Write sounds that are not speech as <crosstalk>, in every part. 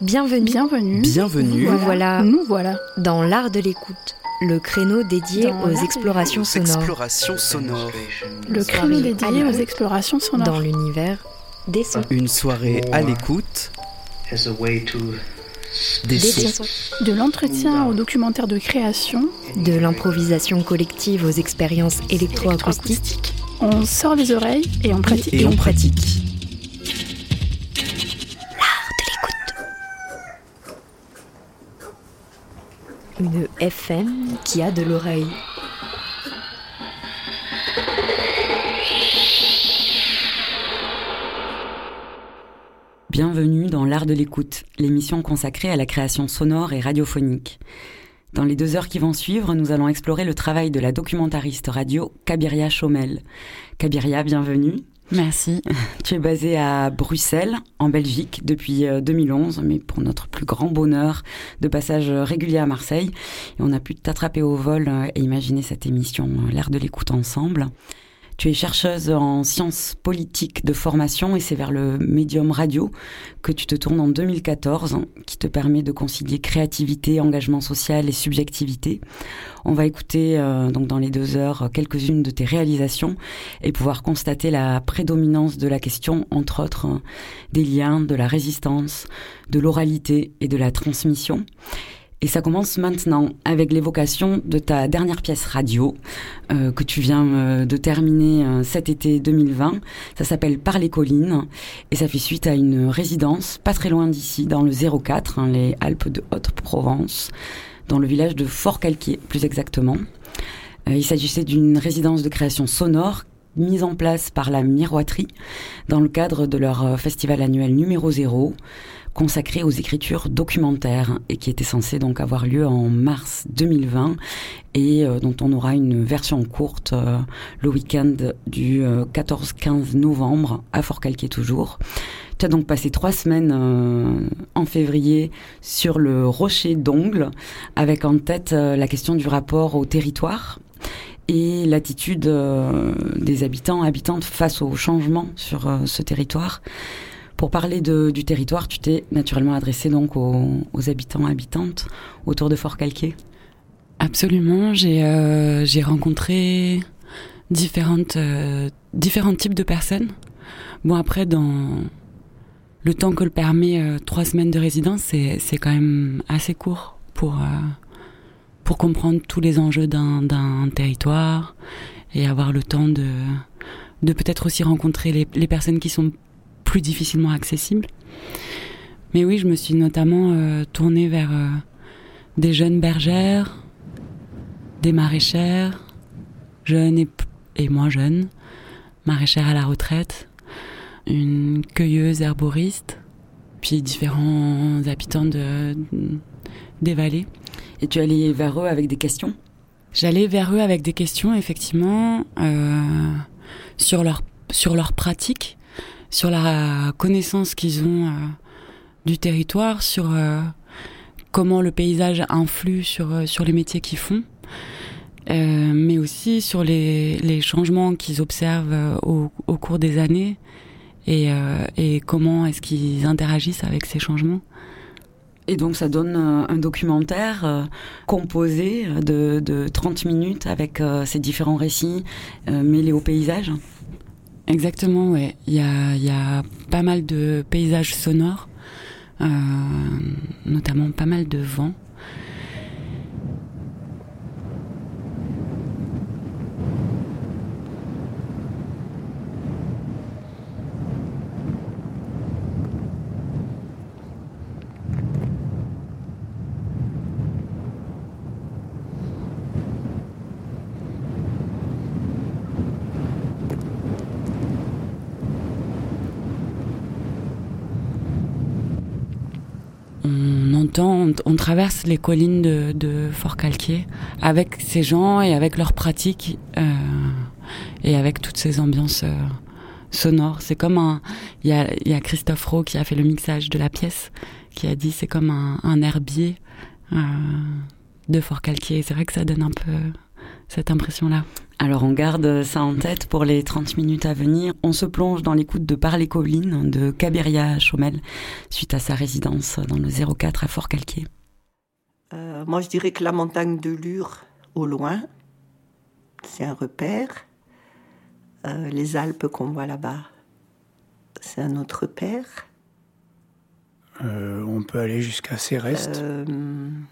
Bienvenue. Bienvenue. Bienvenue. Nous voilà Nous voilà. dans l'art de l'écoute, le créneau dédié Dans aux explorations Aux sonores explorations sonores. Le créneau dédié aux explorations sonores. dans l'univers des sons. Une soirée à l'écoute as a way to des Des sons. sons. De l'entretien au documentaire de création, De l'improvisation collective aux expériences électroacoustiques. électroacoustique. On sort les oreilles et on pratique. Et on pratique. FM qui a de l'oreille. Bienvenue dans l'art de l'écoute, l'émission consacrée à la création sonore et radiophonique. Dans les deux heures qui vont suivre, nous allons explorer le travail de la documentariste radio Kabiria Chomel. Kabiria, bienvenue. Merci. Tu es basée à Bruxelles, en Belgique, depuis euh, 2011, mais pour notre plus grand bonheur, de passage régulier à Marseille. On a pu t'attraper au vol euh, et imaginer cette émission, euh, l'art de l'écoute ensemble. Tu es chercheuse en sciences politiques de formation et c'est vers le médium radio que tu te tournes en 2014, qui te permet de concilier créativité, engagement social et subjectivité. On va écouter euh, donc dans les deux heures quelques-unes de tes réalisations et pouvoir constater la prédominance de la question, entre autres euh, des liens, de la résistance, de l'oralité et de la transmission. Et ça commence maintenant avec l'évocation de ta dernière pièce radio euh, que tu viens euh, de terminer euh, cet été 2020. Ça s'appelle Par les collines et ça fait suite à une résidence pas très loin d'ici, dans le 04, hein, les Alpes de Haute-Provence, dans le village de Fort-Calquier plus exactement. Il s'agissait d'une résidence de création sonore mise en place par la Miroiterie dans le cadre de leur euh, festival annuel numéro 0 consacré aux écritures documentaires et qui était censé donc avoir lieu en mars 2020 et euh, dont on aura une version courte euh, le week-end du euh, 14-15 novembre à Fort-Calquier toujours. Tu as donc passé trois semaines en février sur le rocher d'Ongle avec en tête la question du rapport au territoire et l'attitude euh, des habitants habitantes face au changement sur euh, ce territoire. Pour parler du territoire, tu t'es naturellement adressé donc aux, aux habitants habitantes autour de Fort Calquier. Absolument. J'ai euh, rencontré différentes différents types de personnes. Bon après dans le temps que le permet trois semaines de résidence, c'est quand même assez court pour pour comprendre tous les enjeux d'un territoire et avoir le temps de peut-être aussi rencontrer les personnes qui sont plus difficilement accessibles. Mais oui, je me suis notamment euh, tournée vers euh, des jeunes bergères, des maraîchères, jeunes et moins jeunes, maraîchères à la retraite, une cueilleuse herboriste, puis différents habitants de, des vallées. Et tu allé vers eux avec des questions? J'allais vers eux avec des questions, effectivement, euh, sur leur sur leur pratique, sur la connaissance qu'ils ont euh, du territoire, sur euh, comment le paysage influe sur sur les métiers qu'ils font, mais aussi sur les les changements qu'ils observent au, au cours des années et et comment est-ce qu'ils interagissent avec ces changements. Et donc ça donne euh, un documentaire euh, composé de, de 30 minutes avec euh, ces différents récits euh, mêlés au paysage. Exactement, ouais. Il y a, pas mal de paysages sonores, euh, notamment pas mal de vent. On traverse les collines de, Fort-Calquier avec ces gens et avec leurs pratiques euh, et avec toutes ces ambiances euh, sonores. C'est comme un. Il y a, Christophe Rowe qui a fait le mixage de la pièce, qui a dit c'est comme un, herbier euh, de Fort-Calquier. C'est vrai que ça donne un peu cette impression-là. Alors on garde ça en tête pour les 30 minutes à venir. On se plonge dans l'écoute de Parler Collines de Cabiria Chaumel suite à sa résidence dans le 04 à Fort-Calquier. Euh, moi je dirais que la montagne de Lure au loin, c'est un repère. Euh, les Alpes qu'on voit là-bas, c'est un autre repère. Euh, on peut aller jusqu'à Céreste.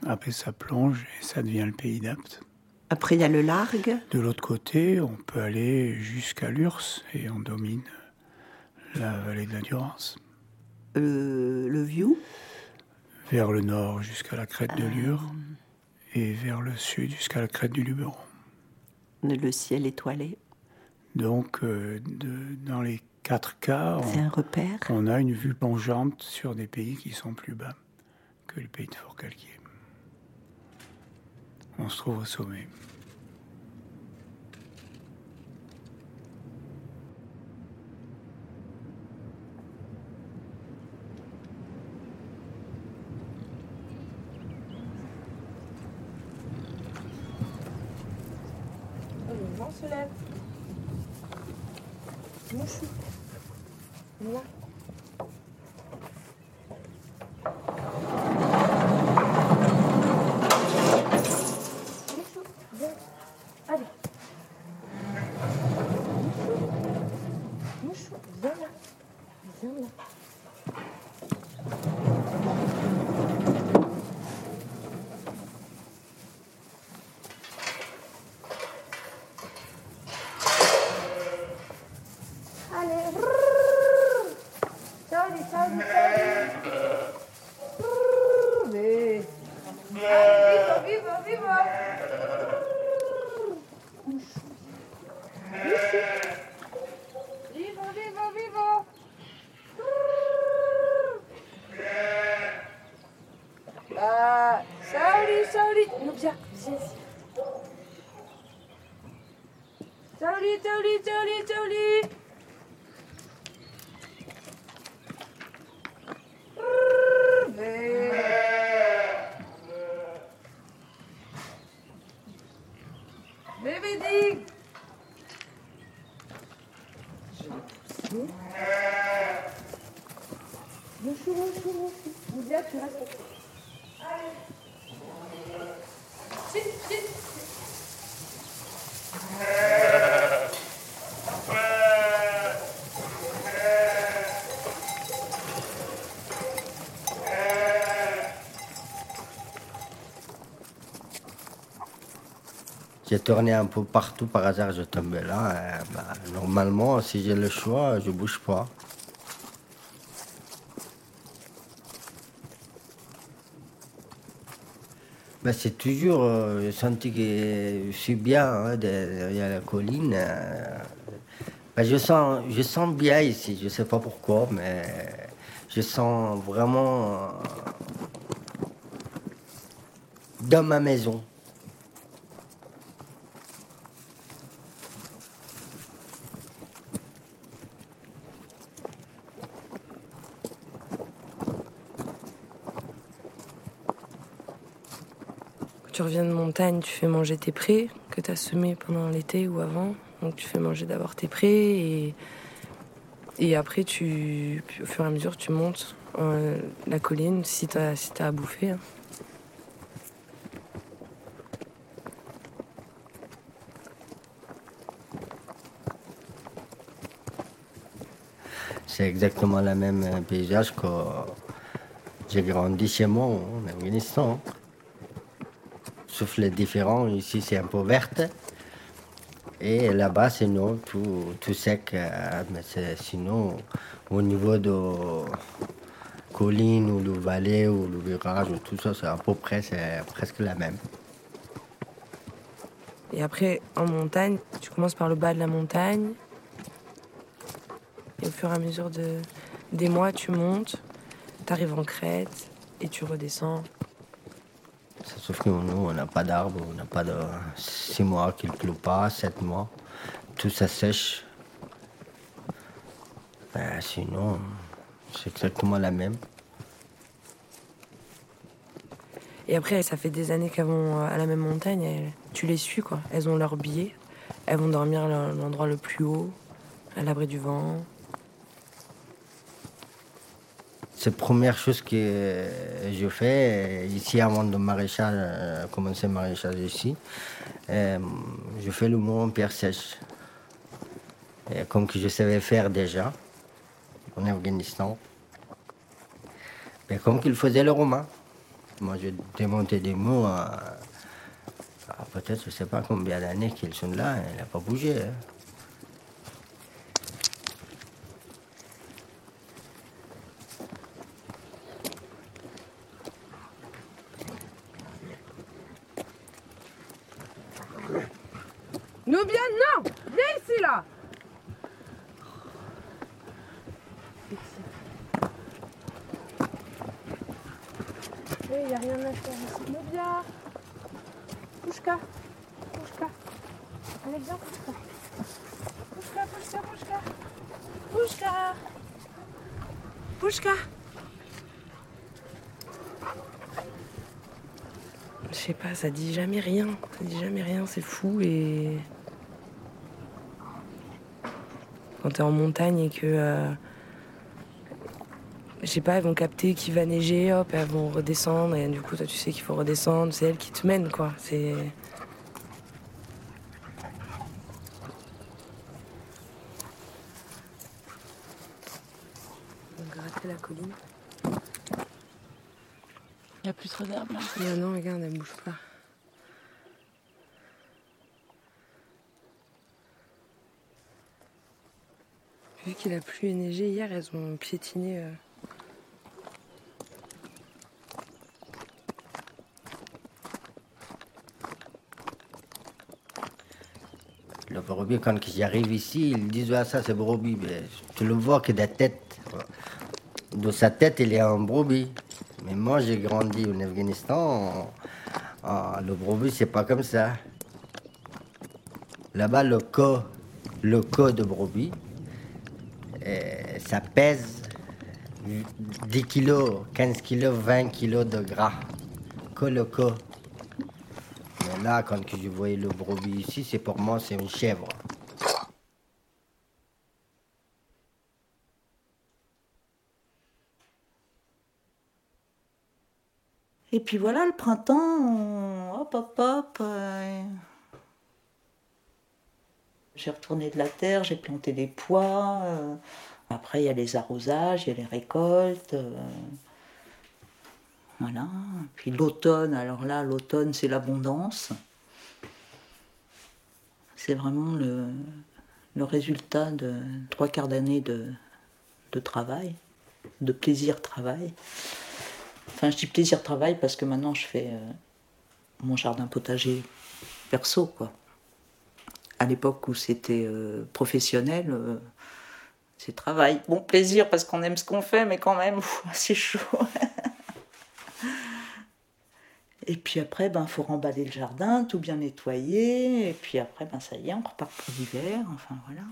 Après ça plonge et ça devient le pays d'Apt. Après, il y a le Largue. De l'autre côté, on peut aller jusqu'à l'Urs et on domine la vallée de la Durance. Euh, le Vieux Vers le nord jusqu'à la crête de Lure euh. et vers le sud jusqu'à la crête du Luberon. Le ciel étoilé. Donc, euh, dans les quatre cas, on, un repère. on a une vue plongeante sur des pays qui sont plus bas que le pays de Fort-Calquier. On se trouve au sommet. se lève. Merci. Voilà. J'ai tourné un peu partout, par hasard je tombais là. Euh, bah, normalement, si j'ai le choix, je bouge pas. Bah, c'est toujours euh, senti que je suis bien hein, derrière la colline. Euh. Bah, je, sens, je sens bien ici, je ne sais pas pourquoi, mais je sens vraiment dans ma maison. tu reviens de tu fais manger tes prés que tu as semés pendant l'été ou avant. Donc tu fais manger d'abord tes prés et, et après, tu, au fur et à mesure, tu montes euh, la colline si tu as, si as à bouffer. Hein. C'est exactement le même paysage que j'ai grandi chez moi en Afghanistan souffle différent. Ici, c'est un peu verte. Et là-bas, sinon, tout, tout sec. Euh, mais sinon, au niveau de collines ou de vallée ou de virage, tout ça, c'est à peu près, c'est presque la même. Et après, en montagne, tu commences par le bas de la montagne. Et au fur et à mesure de, des mois, tu montes, tu arrives en crête. et tu redescends. Sauf que nous, on n'a pas d'arbre, on n'a pas de six mois qu'il ne pleut pas, sept mois. Tout ça sèche. Ben, sinon, c'est exactement la même. Et après, ça fait des années qu'elles vont euh, à la même montagne. tu les suis, quoi. Elles ont leur billet. Elles vont dormir à l'endroit le plus haut, à l'abri du vent. C'est la première chose que je fais ici avant de maraîchage, euh, commencer maraîchage ici. euh, je fais le mot en pierre sèche. Et comme que je savais faire déjà en Afghanistan. Mais comme qu'il faisait le romain. Moi, je démontais des mots peut-être, je ne sais pas combien d'années qu'ils sont là, il n'a pas bougé. hein. Nous bien, non Viens ici, là Il n'y a rien à faire ici. Nubia Pouchka Pouchka Allez, viens, Pouchka Pouchka, Pouchka, Pouchka Pouchka Pouchka Je sais pas, ça dit jamais rien. Ça dit jamais rien, c'est fou et. Quand t'es en montagne et que. euh, Je sais pas, elles vont capter qu'il va neiger, hop, elles vont redescendre et du coup, toi tu sais qu'il faut redescendre, c'est elles qui te mènent quoi. C'est. On va gratter la colline. Il n'y a plus trop d'herbe là. Mais non, regarde, elle bouge pas. Qu'il a plu et neigé hier, elles ont piétiné. euh. Le brebis, quand j'arrive ici, ils disent Ah, ça c'est brebis. Mais tu le vois que de la tête. De sa tête, il est un brebis. Mais moi, j'ai grandi en Afghanistan. Ah, le brebis, c'est pas comme ça. Là-bas, le co, le co de brebis, ça pèse 10 kilos, 15 kilos, 20 kilos de gras. Que le co. Mais là, quand je voyais le brebis ici, c'est pour moi, c'est une chèvre. Et puis voilà, le printemps, hop, hop, hop. euh, J'ai retourné de la terre, j'ai planté des pois. euh, Après, il y a les arrosages, il y a les récoltes. euh, Voilà. Puis l'automne, alors là, l'automne, c'est l'abondance. C'est vraiment le, résultat de trois quarts d'année de, de travail, de plaisir-travail. Enfin, je dis plaisir-travail parce que maintenant, je fais euh, mon jardin potager perso, quoi. À l'époque où c'était euh, professionnel, euh, c'est travail. Bon, plaisir parce qu'on aime ce qu'on fait, mais quand même, <laughs> c'est chaud. <laughs> Et puis après, ben, faut remballer le jardin, tout bien nettoyer. Et puis après, ben, ça y est, on repart pour l'hiver. Enfin, voilà.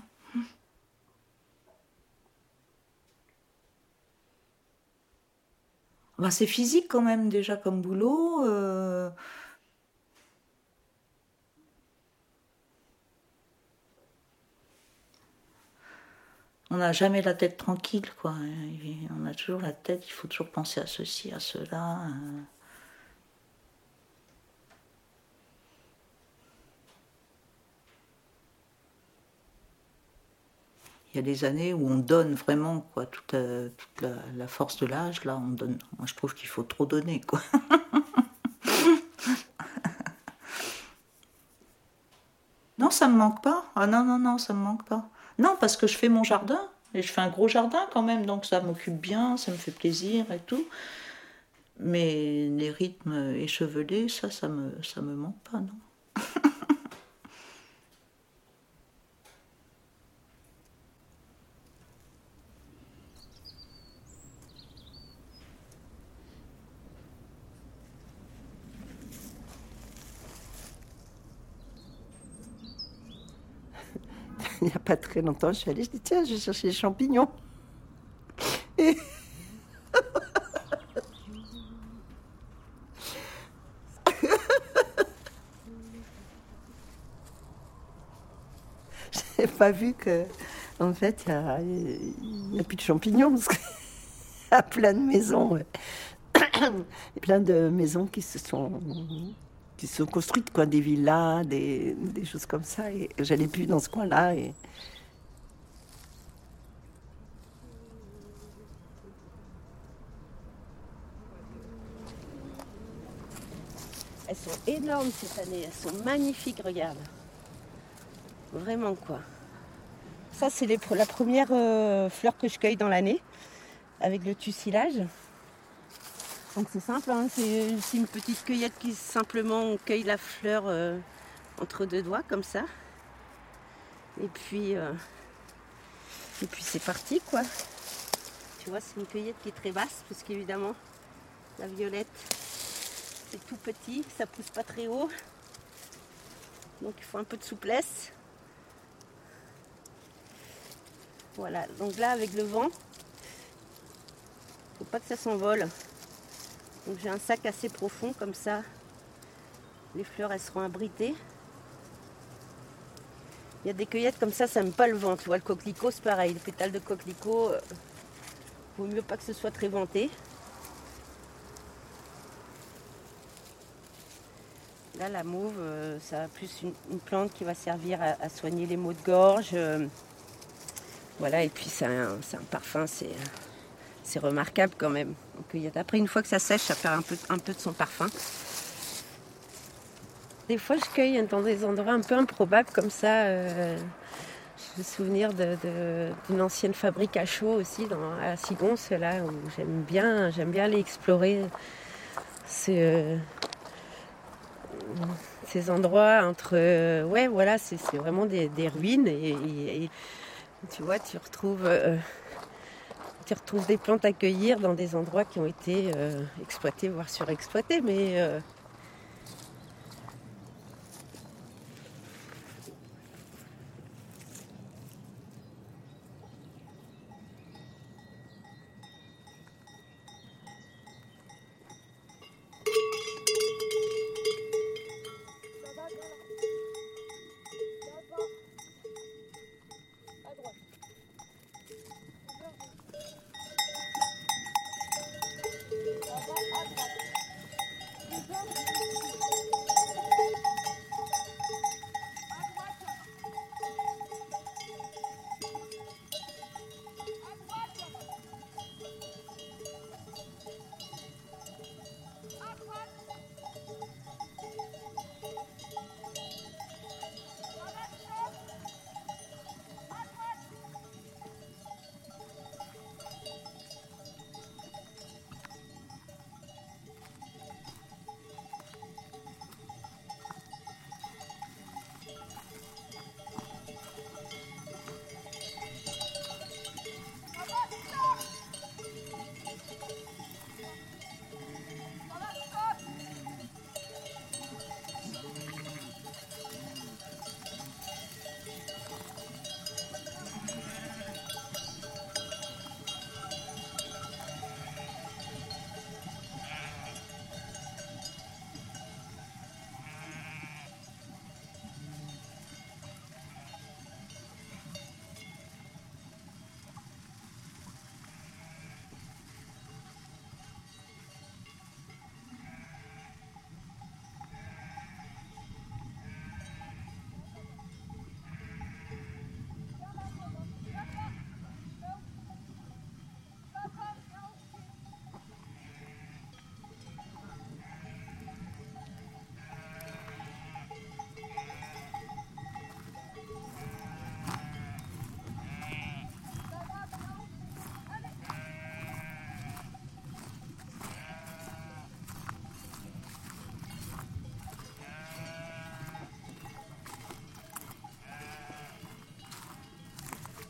Ben, c'est physique quand même déjà comme boulot. euh. On n'a jamais la tête tranquille, quoi. On a toujours la tête, il faut toujours penser à ceci, à cela. euh. Il y a des années où on donne vraiment quoi, toute, la, la force de l'âge. Là, on donne. Moi, je trouve qu'il faut trop donner, quoi. <laughs> non, ça me manque pas. Ah non, non, non, ça me manque pas. Non, parce que je fais mon jardin et je fais un gros jardin quand même, donc ça m'occupe bien, ça me fait plaisir et tout. Mais les rythmes échevelés, ça, ça me, ça me manque pas, non. il n'y a très longtemps, je suis allée, je dis tiens, je vais chercher les champignons. Et <laughs> j'ai pas vu que, en fait, il n'y a, plus de champignons parce qu'il <laughs> y a plein de maisons, <coughs> plein de maisons qui se sont qui sont construites, quoi, des villas, des, des choses comme ça. Et j'allais plus dans ce coin-là. Et... Elles sont énormes cette année, elles sont magnifiques, regarde. Vraiment quoi. Ça c'est la première euh, fleur que je cueille dans l'année avec le tussilage. Donc c'est simple, hein, c'est une petite cueillette qui simplement on cueille la fleur euh, entre deux doigts comme ça. Et puis euh, puis c'est parti quoi. Tu vois c'est une cueillette qui est très basse parce qu'évidemment la violette c'est tout petit, ça pousse pas très haut. Donc il faut un peu de souplesse. Voilà, donc là avec le vent, faut pas que ça s'envole. Donc j'ai un sac assez profond comme ça. Les fleurs elles seront abritées. Il y a des cueillettes comme ça, ça n'aime pas le vent. Tu vois, le coquelicot c'est pareil. Le pétale de coquelicot, euh, vaut mieux pas que ce soit très venté. Là, la mauve, euh, ça a plus une, plante qui va servir à, soigner les maux de gorge. Euh. voilà, et puis c'est un, parfum, c'est remarquable quand même. après, une fois que ça sèche, ça perd un peu, un peu de son parfum. Des fois, je cueille dans des endroits un peu improbables comme ça. Euh, je me souvenir d'une ancienne fabrique à chaud aussi, dans, à Sigon, là où j'aime bien, bien aller explorer. C'est ces endroits entre. Euh, ouais, voilà, c'est vraiment des, ruines et, tu vois, tu retrouves. Euh, tu retrouves des plantes à cueillir dans des endroits qui ont été euh, exploités, voire surexploités, mais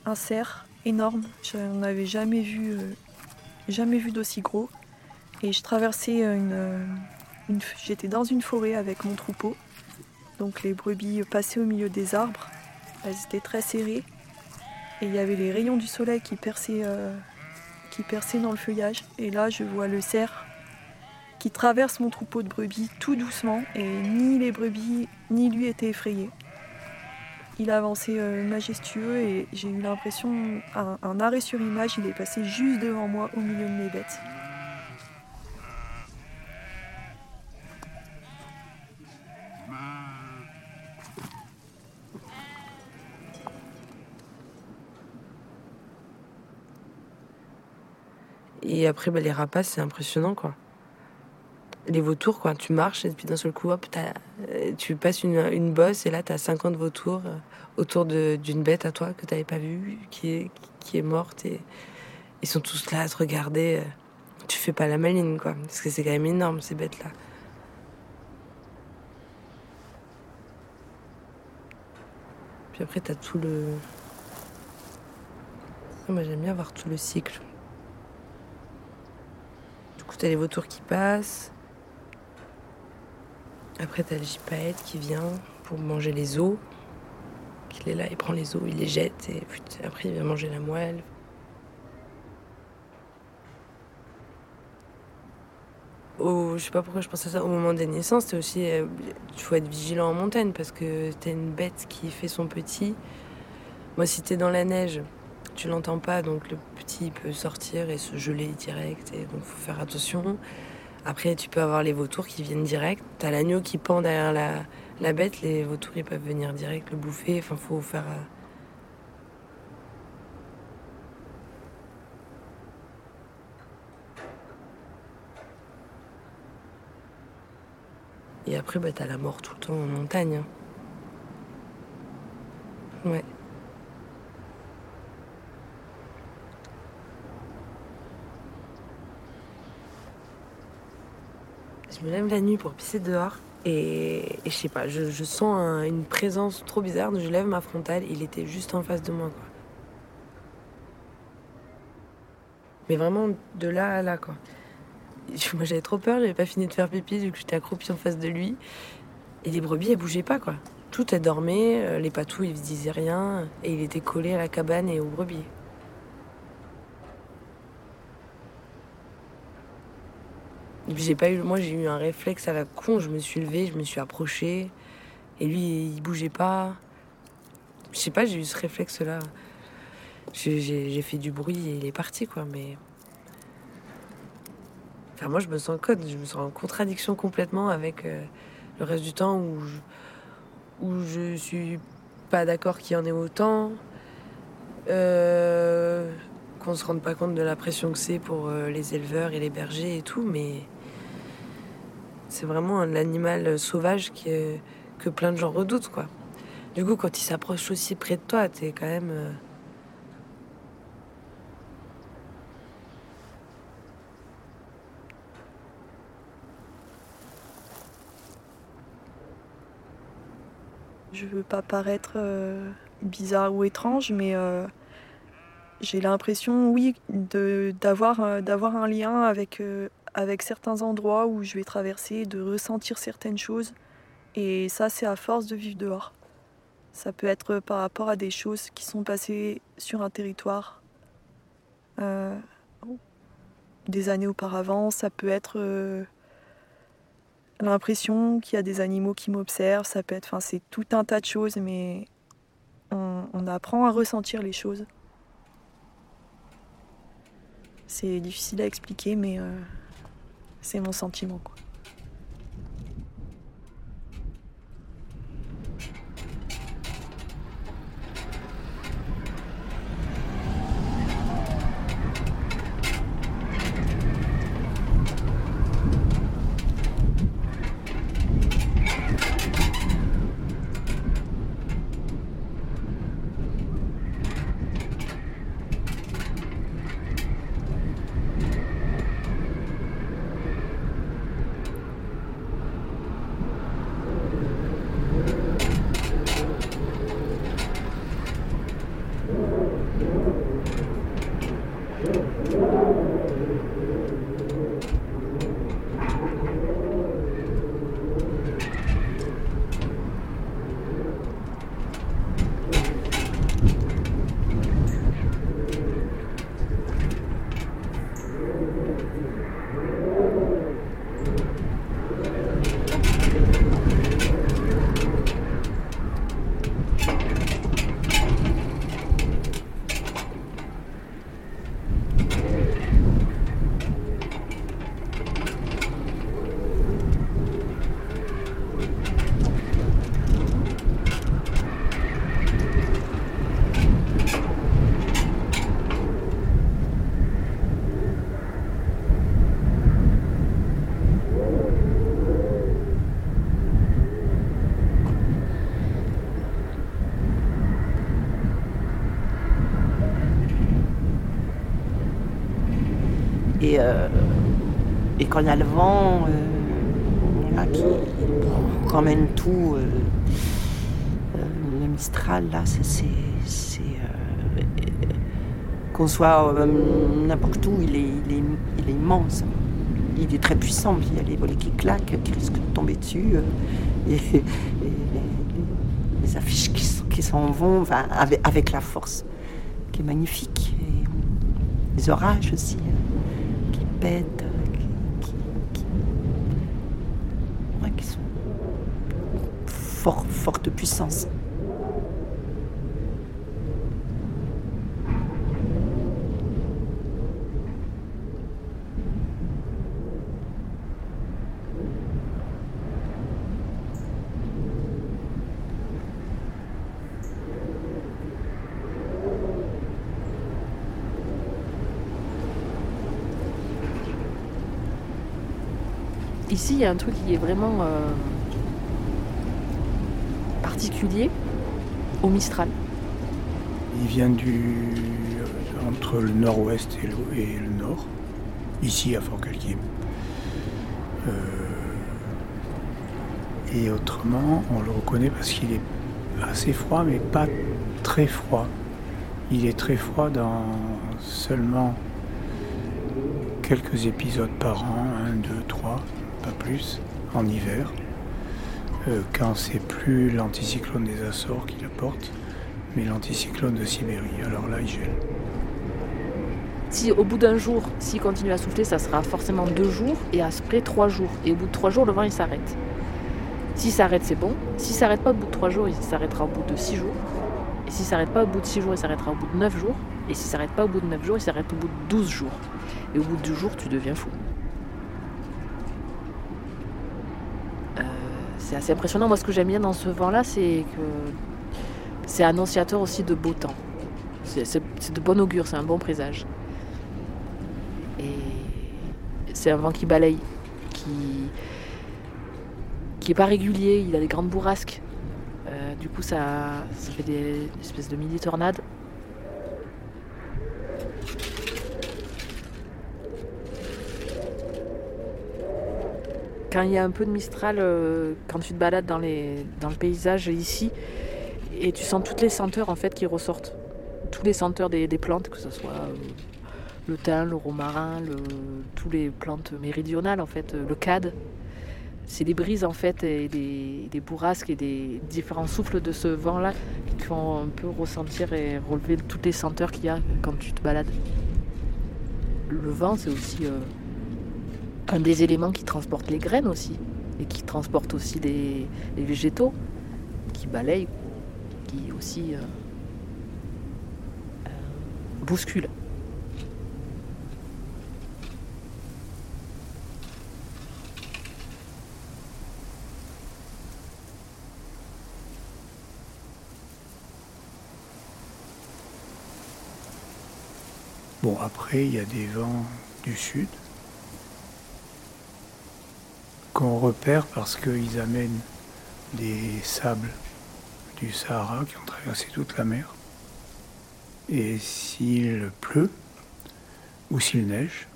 un cerf énorme. Je n'en avais jamais vu, euh, jamais vu d'aussi gros. Et je traversais une, euh, j'étais dans une forêt avec mon troupeau. Donc les brebis passaient au milieu des arbres. elles étaient très serrées. Et il y avait les rayons du soleil qui perçaient, euh, qui perçaient dans le feuillage. Et là, je vois le cerf qui traverse mon troupeau de brebis tout doucement. Et ni les brebis, ni lui étaient effrayés. Il a avancé euh, majestueux et j'ai eu l'impression, un, arrêt sur image, il est passé juste devant moi au milieu de mes bêtes. Et après, bah, les rapaces, c'est impressionnant, quoi. Les vautours, quoi, tu marches et puis d'un seul coup, hop, t'as- tu passes une, bosse et là, tu as 50 vautours euh, autour d'une bête à toi que tu n'avais pas vue, qui est, morte. Et ils sont tous là à te regarder. euh. Tu fais pas la maline, quoi. Parce que c'est quand même énorme, ces bêtes-là. Puis après, tu as tout le. Moi, j'aime bien voir tout le cycle. Du coup, t'as les vautours qui passent. Après, t'as le gypaète qui vient pour manger les os. Il est là, il prend les os, il les jette et puis après, il vient manger la moelle. Au- je sais pas pourquoi je pense à ça. Au moment des naissances, c'est aussi. Il faut être vigilant en montagne parce que t'as une bête qui fait son petit. Moi, si t'es dans la neige, tu l'entends pas, donc le petit peut sortir et se geler direct, et donc faut faire attention. Après, tu peux avoir les vautours qui viennent direct. T'as l'agneau qui pend derrière la, la bête, les vautours ils peuvent venir direct le bouffer. Enfin, faut faire. euh, Et après, bah, t'as la mort tout le temps en montagne. hein. Ouais. Je me lève la nuit pour pisser dehors et, je sens un- une présence trop bizarre. Je lève ma frontale, il était juste en face de moi. Mais vraiment de là à là, quoi. Moi j'avais trop peur, j'avais pas fini de faire pipi, du coup j'étais accroupie en face de lui. Et les brebis elles bougeaient pas, quoi. Tout elles dormaient, euh, les patous ils disaient rien, et il était collé à la cabane et aux brebis. Et puis j'ai pas eu, moi j'ai eu un réflexe à la con, je me suis levée, je me suis approchée, et lui il bougeait pas. Je sais pas, j'ai eu ce réflexe-là. J'ai- J'ai j'ai fait du bruit et il est parti, quoi, mais. Enfin, moi je me sens code, je me sens en contradiction complètement avec euh, le reste du temps où je, où je suis pas d'accord qu'il y en ait autant. Euh, qu'on se rende pas compte de la pression que c'est pour euh, les éleveurs et les bergers et tout, mais c'est vraiment un animal sauvage qui est- que plein de gens redoutent, quoi. Du coup, quand il s'approche aussi près de toi, t'es quand même. euh, Je veux pas paraître euh, bizarre ou étrange, mais euh, j'ai l'impression, oui, d'avoir euh, un lien avec, euh, avec certains endroits où je vais traverser, de ressentir certaines choses. Et ça, c'est à force de vivre dehors. Ça peut être par rapport à des choses qui sont passées sur un territoire euh, des années auparavant. Ça peut être euh, l'impression qu'il y a des animaux qui m'observent. Ça peut être, enfin, c'est tout un tas de choses, mais on, apprend à ressentir les choses. C'est difficile à expliquer, mais euh, c'est mon sentiment. Quoi. Et, euh, quand il y a le vent qui ramène tout, le Mistral, là, c'est. Qu'on soit n'importe où, il est, immense il est très puissant. il y a les volets qui claquent, qui risquent de tomber dessus. et, les, affiches qui, s'en vont avec, la force qui est magnifique. Les orages aussi qui pètent, qui, qui sont fort, forte puissance. Ici, il y a un truc qui est vraiment euh, particulier au Mistral. Il vient du euh, entre le nord-ouest et, le, nord, ici à Fort-Calquier. Euh, et autrement, on le reconnaît parce qu'il est assez froid, mais pas très froid. Il est très froid dans seulement quelques épisodes par an, un, deux, trois pas plus, en hiver, euh, quand c'est plus l'anticyclone des Açores qui l'apporte, mais l'anticyclone de Sibérie. Alors là, il gèle. Si au bout d'un jour, s'il continue à souffler, ça sera forcément deux jours et après trois jours. Et au bout de trois jours, le vent il s'arrête. S'il s'arrête, c'est bon. S'il s'arrête pas au bout de trois jours, il s'arrêtera au bout de six jours. Et s'il s'arrête pas au bout de six jours, il s'arrêtera au bout de neuf jours. Et s'il s'arrête pas au bout de neuf jours, il s'arrête au bout de douze jours. Et au bout de 12 jours, tu deviens fou. C'est assez impressionnant. Moi, ce que j'aime bien dans ce vent-là, c'est que c'est annonciateur aussi de beau temps. C'est de bon augure, c'est un bon présage. Et c'est un vent qui balaye, qui qui pas régulier. Il a des grandes bourrasques. Euh, du coup, ça, ça fait des espèces de mini tornades. Quand il y a un peu de Mistral, euh, quand tu te balades dans, les, dans le paysage ici, et tu sens toutes les senteurs en fait qui ressortent. Tous les senteurs des, plantes, que ce soit euh, le thym, le romarin, le, toutes les plantes méridionales en fait, euh, le cad. C'est des brises en fait et des, des, bourrasques et des différents souffles de ce vent-là qui te font un peu ressentir et relever toutes les senteurs qu'il y a quand tu te balades. Le vent, c'est aussi un des éléments qui transporte les graines aussi, et qui transporte aussi les, végétaux, qui balayent, qui aussi euh, euh, bousculent. Bon, après, il y a des vents du sud qu'on repère parce qu'ils amènent des sables du Sahara qui ont traversé toute la mer. Et s'il pleut ou s'il neige,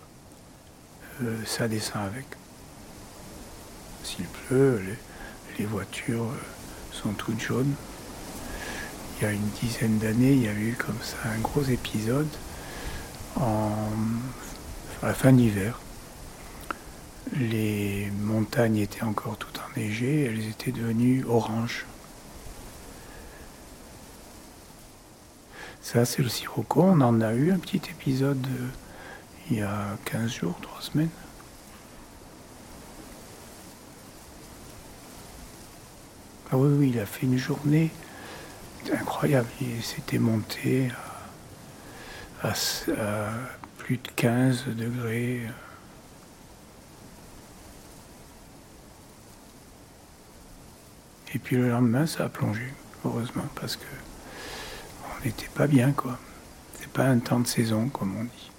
euh, ça descend avec. S'il pleut, les, voitures euh, sont toutes jaunes. Il y a une dizaine d'années, il y avait eu comme ça un gros épisode à la fin d'hiver les montagnes étaient encore toutes enneigées, elles étaient devenues oranges. Ça, c'est le sirocco. On en a eu un petit épisode euh, il y a 15 jours, 3 semaines. Ah oui, oui, il a fait une journée incroyable. Il s'était monté à plus de 15 degrés. Et puis le lendemain, ça a plongé, heureusement, parce que on n'était pas bien, quoi. C'est pas un temps de saison, comme on dit.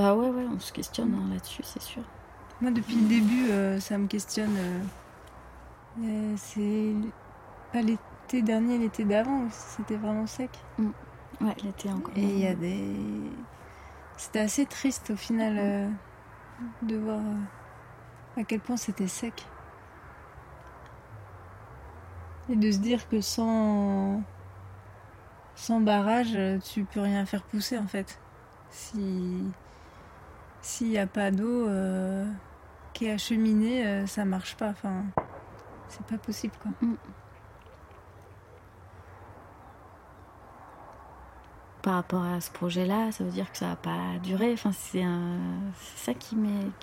Bah ouais, ouais, on se questionne hein, là-dessus, c'est sûr. Moi, depuis le début, euh, ça me questionne. euh, euh, c'est pas l'été dernier, l'été d'avant, c'était vraiment sec. Ouais, l'été encore. Et il y a des. C'était assez triste au final de voir à quel point c'était sec. Et de se dire que sans. Sans barrage, tu peux rien faire pousser en fait. Si. S'il n'y a pas d'eau euh, qui est acheminée, euh, ça marche pas. Enfin, c'est pas possible quoi. Par rapport à ce projet-là, ça veut dire que ça va pas durer. Enfin, c'est ça qui,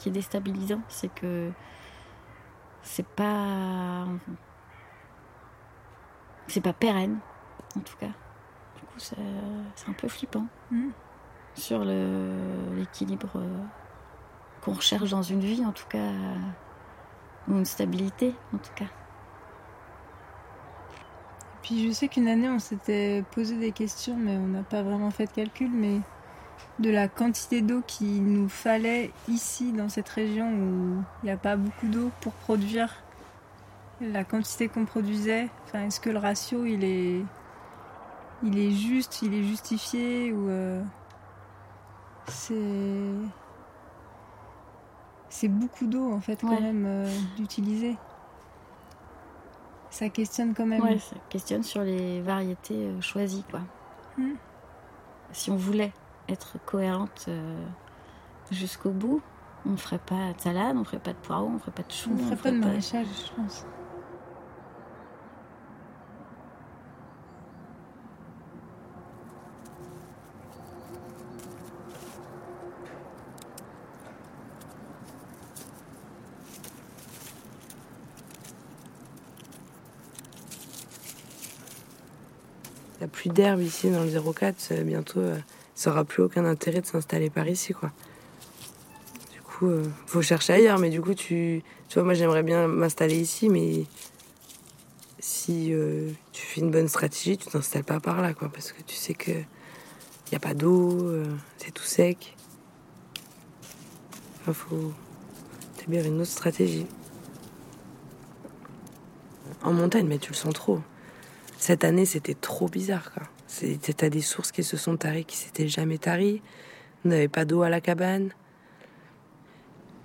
est déstabilisant, c'est que c'est pas c'est pas pérenne, en tout cas. Du coup, c'est un peu flippant Mm. Sur l'équilibre euh, qu'on recherche dans une vie, en tout cas, euh, ou une stabilité, en tout cas. Puis je sais qu'une année, on s'était posé des questions, mais on n'a pas vraiment fait de calcul, mais de la quantité d'eau qu'il nous fallait ici, dans cette région où il n'y a pas beaucoup d'eau pour produire la quantité qu'on produisait. Enfin, est-ce que le ratio, il est, il est juste, il est justifié ou euh, c'est, c'est beaucoup d'eau en fait quand Ouais. même euh, d'utiliser. Ça questionne quand même. Ouais, ça questionne sur les variétés euh, choisies, quoi. Mm. Si on voulait être cohérente euh, jusqu'au bout, on ne ferait pas de salade, on ne ferait pas de poireaux, on ne ferait pas de choux. On ferait pas de maraîchage, je pense. Plus d'herbe ici dans le 04. euh, Bientôt, euh, ça n'aura plus aucun intérêt de s'installer par ici, quoi. Du coup, euh, faut chercher ailleurs. Mais du coup, tu, tu vois, moi, j'aimerais bien m'installer ici, mais si tu fais une bonne stratégie, tu t'installes pas par là, quoi, parce que tu sais que y a pas d'eau, c'est tout sec. Il faut établir une autre stratégie. En montagne, mais tu le sens trop. Cette année, c'était trop bizarre. C'est- T'as des sources qui se sont taries, qui s'étaient jamais taries. On n'avait pas d'eau à la cabane.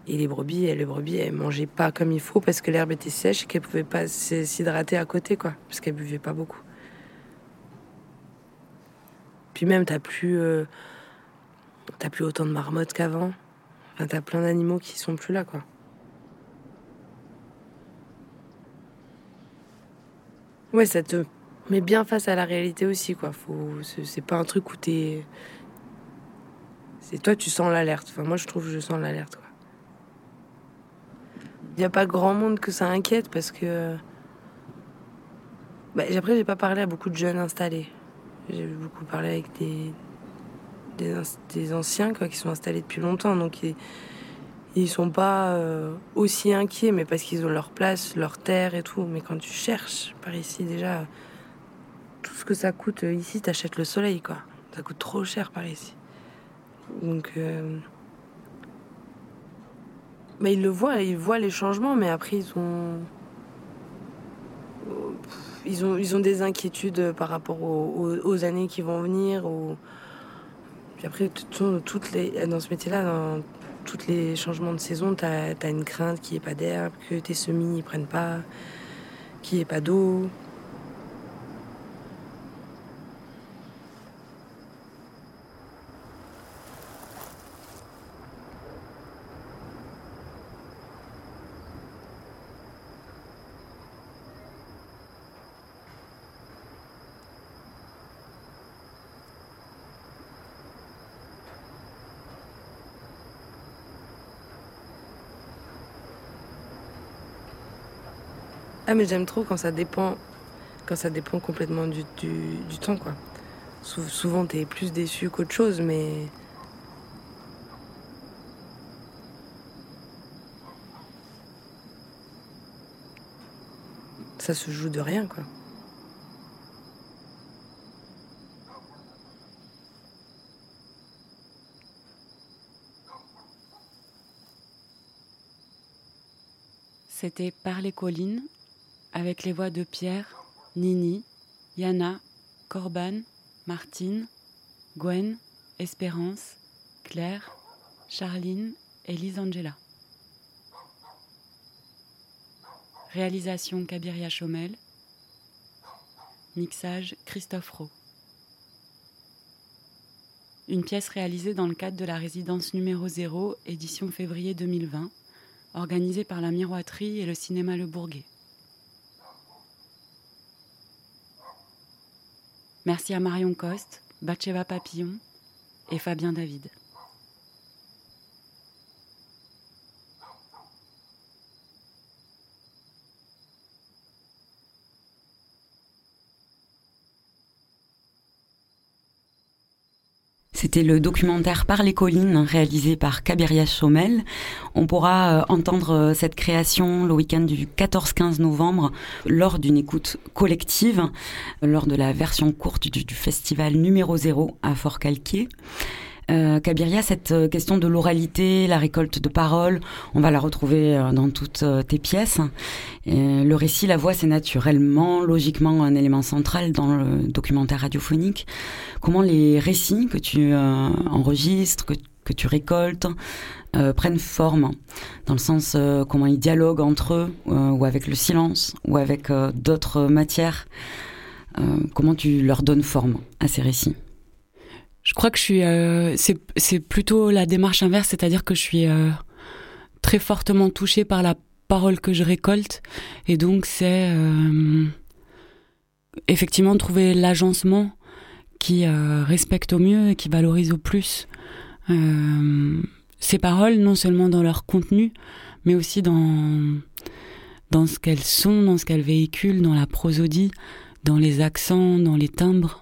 Et les brebis, elles, les brebis, elles mangeaient pas comme il faut parce que l'herbe était sèche et qu'elles pouvaient pas s'hydrater à côté, quoi. Parce qu'elles buvaient pas beaucoup. Puis même, t'as plus, euh, t'as plus autant de marmottes qu'avant. Enfin, t'as plein d'animaux qui sont plus là, quoi. Ouais, ça te met bien face à la réalité aussi, quoi. Faut, c'est pas un truc où t'es. C'est toi, tu sens l'alerte. Enfin, moi, je trouve que je sens l'alerte. Il n'y a pas grand monde que ça inquiète parce que. Bah, après, j'ai pas parlé à beaucoup de jeunes installés. J'ai beaucoup parlé avec des, des anciens quoi, qui sont installés depuis longtemps. Donc, ils, ils sont pas euh, aussi inquiets, mais parce qu'ils ont leur place, leur terre et tout. Mais quand tu cherches par ici, déjà, tout ce que ça coûte euh, ici, t'achètes le soleil, quoi. Ça coûte trop cher par ici. Donc. euh, bah, ils le voient, ils voient les changements, mais après, ils ont. Ils ont, des inquiétudes par rapport aux, années qui vont venir. Puis après, dans ce métier-là, dans tous les changements de saison, tu as, une crainte qu'il n'y ait pas d'herbe, que tes semis ne prennent pas, qu'il n'y ait pas d'eau. Ah, mais j'aime trop quand ça dépend, quand ça dépend complètement du, du, temps, quoi. Sou souvent, t'es plus déçu qu'autre chose, mais. Ça se joue de rien, quoi. C'était Par les collines avec les voix de Pierre, Nini, Yana, Corban, Martine, Gwen, Espérance, Claire, Charline et Lisangela. Réalisation Kabiria Chomel. Mixage Christophe Rowe. Une pièce réalisée dans le cadre de la résidence numéro 0, édition février 2020, organisée par la Miroiterie et le cinéma Le Bourguet. Merci à Marion Coste, Batcheva Papillon et Fabien David. C'était le documentaire Par les collines réalisé par Kabiria Chomel. On pourra euh, entendre euh, cette création le week-end du 14-15 novembre lors d'une écoute collective, lors de la version courte du, du festival numéro 0 à Fort-Calquier. Euh, Kabiria, cette euh, question de l'oralité, la récolte de paroles, on va la retrouver euh, dans toutes euh, tes pièces. Le récit, la voix, c'est naturellement, logiquement, un élément central dans le documentaire radiophonique. Comment les récits que tu enregistres, que, que, tu récoltes, prennent forme, dans le sens comment ils dialoguent entre eux, ou avec le silence, ou avec d'autres matières. comment tu leur donnes forme à ces récits? Je crois que je suis. Euh, c'est plutôt la démarche inverse, c'est-à-dire que je suis euh, très fortement touchée par la parole que je récolte, et donc c'est euh, effectivement trouver l'agencement qui euh, respecte au mieux et qui valorise au plus euh, ces paroles, non seulement dans leur contenu, mais aussi dans dans ce qu'elles sont, dans ce qu'elles véhiculent, dans la prosodie, dans les accents, dans les timbres.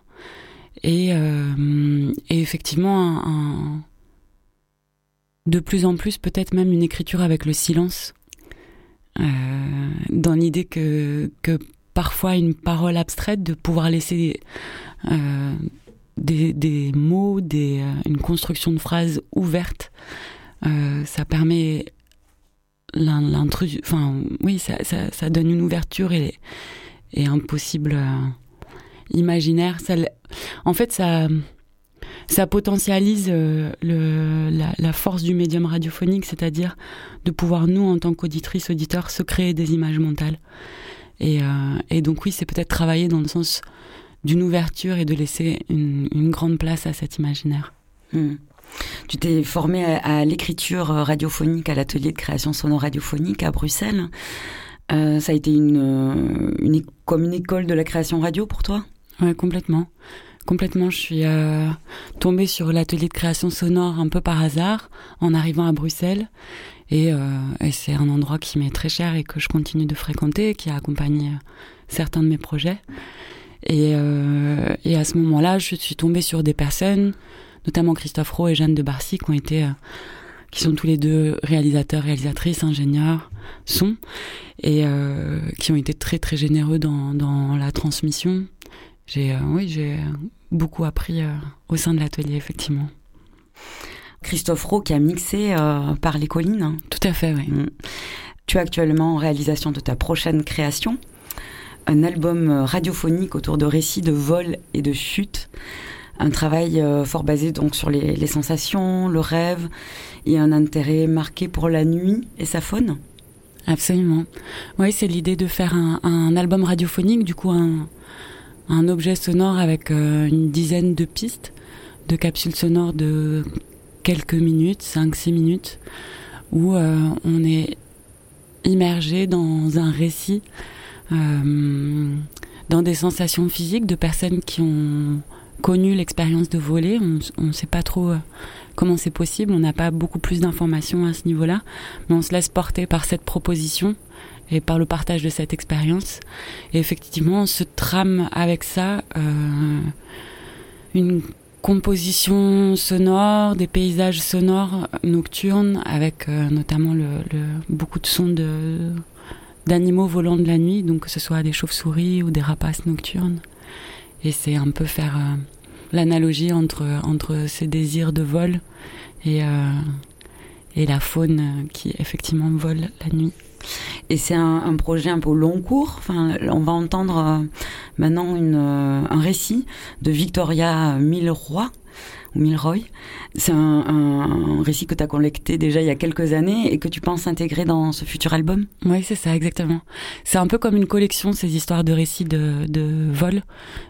Et, euh, et effectivement, de plus en plus, peut-être même une écriture avec le silence, euh, dans l'idée que, parfois une parole abstraite, de pouvoir laisser euh, des, mots, une construction de phrases ouverte, ça permet l'intrus, enfin oui, ça, donne une ouverture et, et un possible imaginaire. Ça, en fait, ça, ça potentialise euh, la, force du médium radiophonique, c'est-à-dire de pouvoir, nous, en tant qu'auditrices, auditeurs, se créer des images mentales. Et, euh, et donc, oui, c'est peut-être travailler dans le sens d'une ouverture et de laisser une, grande place à cet imaginaire. Mmh. Tu t'es formé à, l'écriture radiophonique à l'atelier de création sonore radiophonique à Bruxelles. Euh, ça a été une, comme une école de la création radio pour toi? Ouais, complètement. Complètement, je suis euh, tombée sur l'atelier de création sonore un peu par hasard en arrivant à Bruxelles. Et, euh, et c'est un endroit qui m'est très cher et que je continue de fréquenter, qui a accompagné certains de mes projets. Et, euh, à ce moment-là, je suis tombée sur des personnes, notamment Christophe Rowe et Jeanne de Barcy, qui ont été, euh, qui sont tous les deux réalisateurs, réalisatrices, ingénieurs, son, et euh, qui ont été très très généreux dans, dans la transmission j'ai euh, oui, j'ai beaucoup appris euh, au sein de l'atelier, effectivement. Christophe Rowe qui a mixé euh, par les collines. Hein. Tout à fait, oui. Mmh. Tu es actuellement en réalisation de ta prochaine création, un album radiophonique autour de récits de vol et de chute. Un travail fort basé donc sur les, les, sensations, le rêve et un intérêt marqué pour la nuit et sa faune. Absolument. Oui, c'est l'idée de faire un, un album radiophonique, du coup un, un objet sonore avec euh, une dizaine de pistes, de capsules sonores de quelques minutes, 5-6 minutes, où euh, on est immergé dans un récit, euh, dans des sensations physiques de personnes qui ont connu l'expérience de voler. On ne sait pas trop comment c'est possible, on n'a pas beaucoup plus d'informations à ce niveau-là, mais on se laisse porter par cette proposition et par le partage de cette expérience. Et effectivement, on se trame avec ça euh, une composition sonore, des paysages sonores nocturnes, avec euh, notamment beaucoup de sons d'animaux volants de la nuit, donc que ce soit des chauves-souris ou des rapaces nocturnes. Et c'est un peu faire euh, l'analogie entre, entre ces désirs de vol et, euh, et la faune qui effectivement vole la nuit. Et c'est un, projet un peu long cours. Enfin, on va entendre euh, maintenant une, un récit de Victoria Milroy ou Milroy. C'est un, un, récit que tu as collecté déjà il y a quelques années et que tu penses intégrer dans ce futur album? Oui, c'est ça, exactement. C'est un peu comme une collection, ces histoires de récits de, de vol.